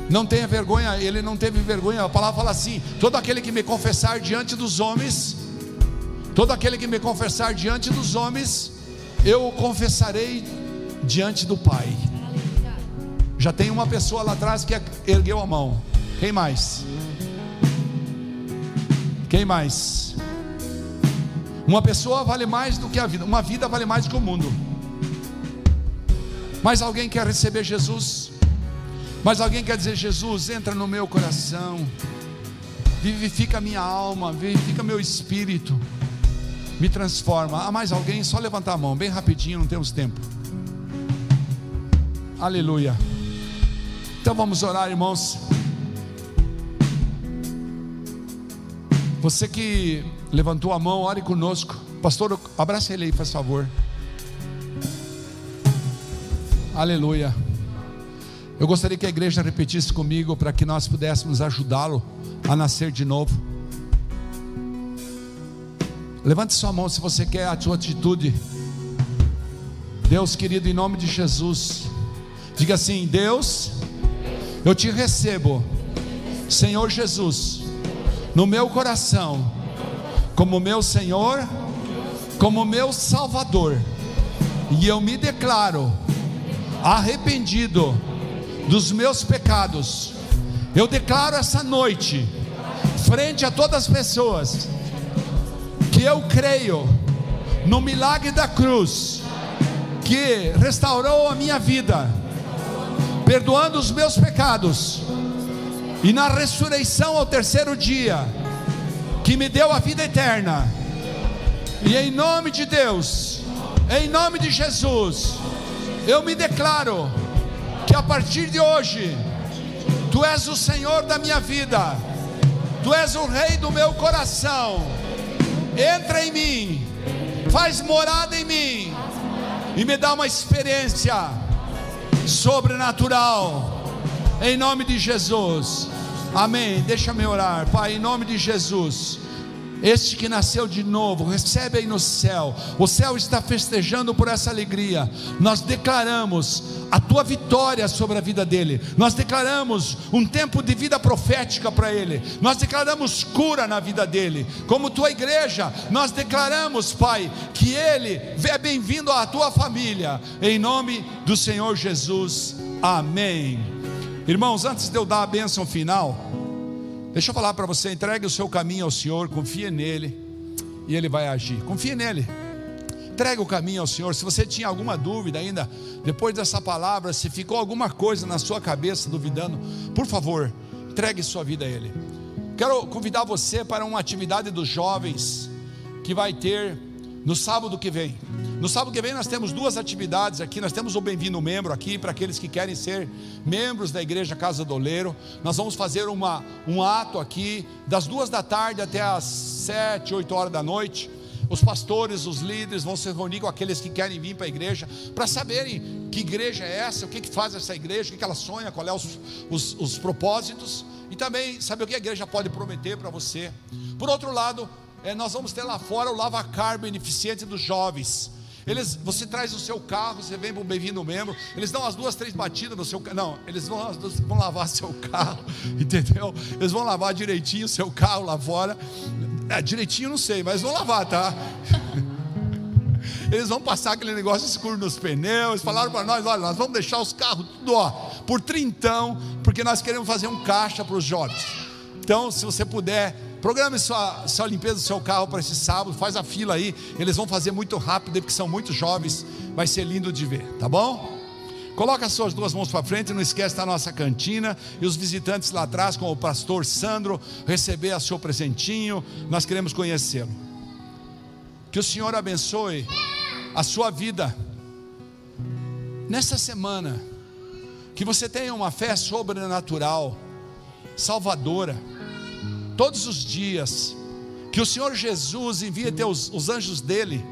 Não tenha vergonha, ele não teve vergonha. A palavra fala assim: todo aquele que me confessar diante dos homens, todo aquele que me confessar diante dos homens, eu o confessarei diante do Pai. Já tem uma pessoa lá atrás que ergueu a mão. Quem mais? Quem mais? Uma pessoa vale mais do que a vida, uma vida vale mais do que o mundo. Mas alguém quer receber Jesus? Mas alguém quer dizer: Jesus, entra no meu coração, vivifica minha alma, vivifica meu espírito, me transforma. Há mais alguém? Só levantar a mão, bem rapidinho, não temos tempo. Aleluia. Então vamos orar, irmãos. Você que levantou a mão, ore conosco. Pastor, abraça ele aí, por favor. Aleluia. Eu gostaria que a igreja repetisse comigo para que nós pudéssemos ajudá-lo a nascer de novo. Levante sua mão se você quer a sua atitude. Deus querido, em nome de Jesus, diga assim: Deus, eu te recebo, Senhor Jesus, no meu coração, como meu Senhor, como meu Salvador, e eu me declaro arrependido dos meus pecados. Eu declaro essa noite, frente a todas as pessoas, que eu creio no milagre da cruz, que restaurou a minha vida, perdoando os meus pecados, e na ressurreição ao terceiro dia, que me deu a vida eterna. E em nome de Deus, em nome de Jesus, eu me declaro a partir de hoje, Tu és o Senhor da minha vida, Tu és o Rei do meu coração. Entra em mim, faz morada em mim e me dá uma experiência sobrenatural, em nome de Jesus. Amém. Deixa-me orar, Pai, em nome de Jesus. Este que nasceu de novo, recebe aí no céu. O céu está festejando por essa alegria. Nós declaramos a tua vitória sobre a vida dele. Nós declaramos um tempo de vida profética para ele. Nós declaramos cura na vida dele. Como tua igreja, nós declaramos, Pai, que ele é bem-vindo à tua família. Em nome do Senhor Jesus. Amém. Irmãos, antes de eu dar a bênção final, Deixa eu falar para você: entregue o seu caminho ao Senhor, confie nele e ele vai agir. Confie nele. Entregue o caminho ao Senhor. Se você tinha alguma dúvida ainda, depois dessa palavra, se ficou alguma coisa na sua cabeça duvidando, por favor, entregue sua vida a Ele. Quero convidar você para uma atividade dos jovens que vai ter no sábado que vem. No sábado que vem nós temos duas atividades aqui. Nós temos o Bem-vindo Membro aqui para aqueles que querem ser membros da Igreja Casa do Oleiro. Nós vamos fazer uma, um ato aqui das duas da tarde até as sete, oito horas da noite. Os pastores, os líderes vão se reunir com aqueles que querem vir para a igreja para saberem que igreja é essa, o que, que faz essa igreja, o que, que ela sonha, qual é os, os, os propósitos e também saber o que a igreja pode prometer para você. Por outro lado, é, nós vamos ter lá fora o lavacar beneficente dos jovens. Eles, você traz o seu carro, você vem para o bem-vindo membro, eles dão as duas, três batidas no seu carro. Não, eles vão, vão lavar seu carro, entendeu? Eles vão lavar direitinho o seu carro lá fora. É, direitinho não sei, mas vão lavar, tá? eles vão passar aquele negócio escuro nos pneus. Falaram para nós: olha, nós vamos deixar os carros tudo ó, por trintão, porque nós queremos fazer um caixa para os jovens. Então, se você puder, programe sua, sua limpeza do seu carro para esse sábado, faz a fila aí. Eles vão fazer muito rápido, porque são muito jovens. Vai ser lindo de ver, tá bom? Coloca as suas duas mãos para frente, não esquece da nossa cantina e os visitantes lá atrás, com o pastor Sandro, receber o seu presentinho. Nós queremos conhecê-lo. Que o Senhor abençoe a sua vida nessa semana. Que você tenha uma fé sobrenatural, salvadora, todos os dias. Que o Senhor Jesus envie teus, os anjos dele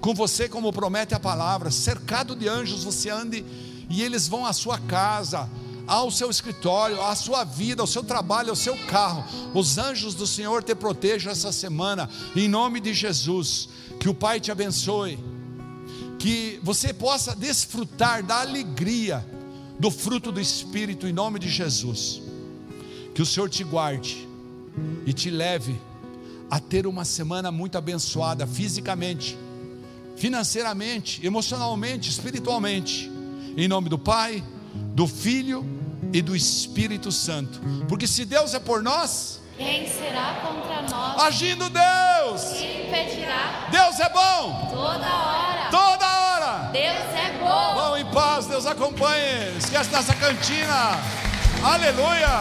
com você, como promete a palavra, cercado de anjos, você ande e eles vão à sua casa, ao seu escritório, à sua vida, ao seu trabalho, ao seu carro. Os anjos do Senhor te protejam essa semana, em nome de Jesus. Que o Pai te abençoe, que você possa desfrutar da alegria do fruto do Espírito, em nome de Jesus. Que o Senhor te guarde e te leve a ter uma semana muito abençoada fisicamente, financeiramente, emocionalmente, espiritualmente. Em nome do Pai, do Filho e do Espírito Santo. Porque se Deus é por nós, Quem será contra nós? agindo Deus, Quem impedirá? Deus é bom Toda hora. toda hora. Deus é bom. Vão em paz, Deus acompanhe. Esquece dessa cantina. Aleluia.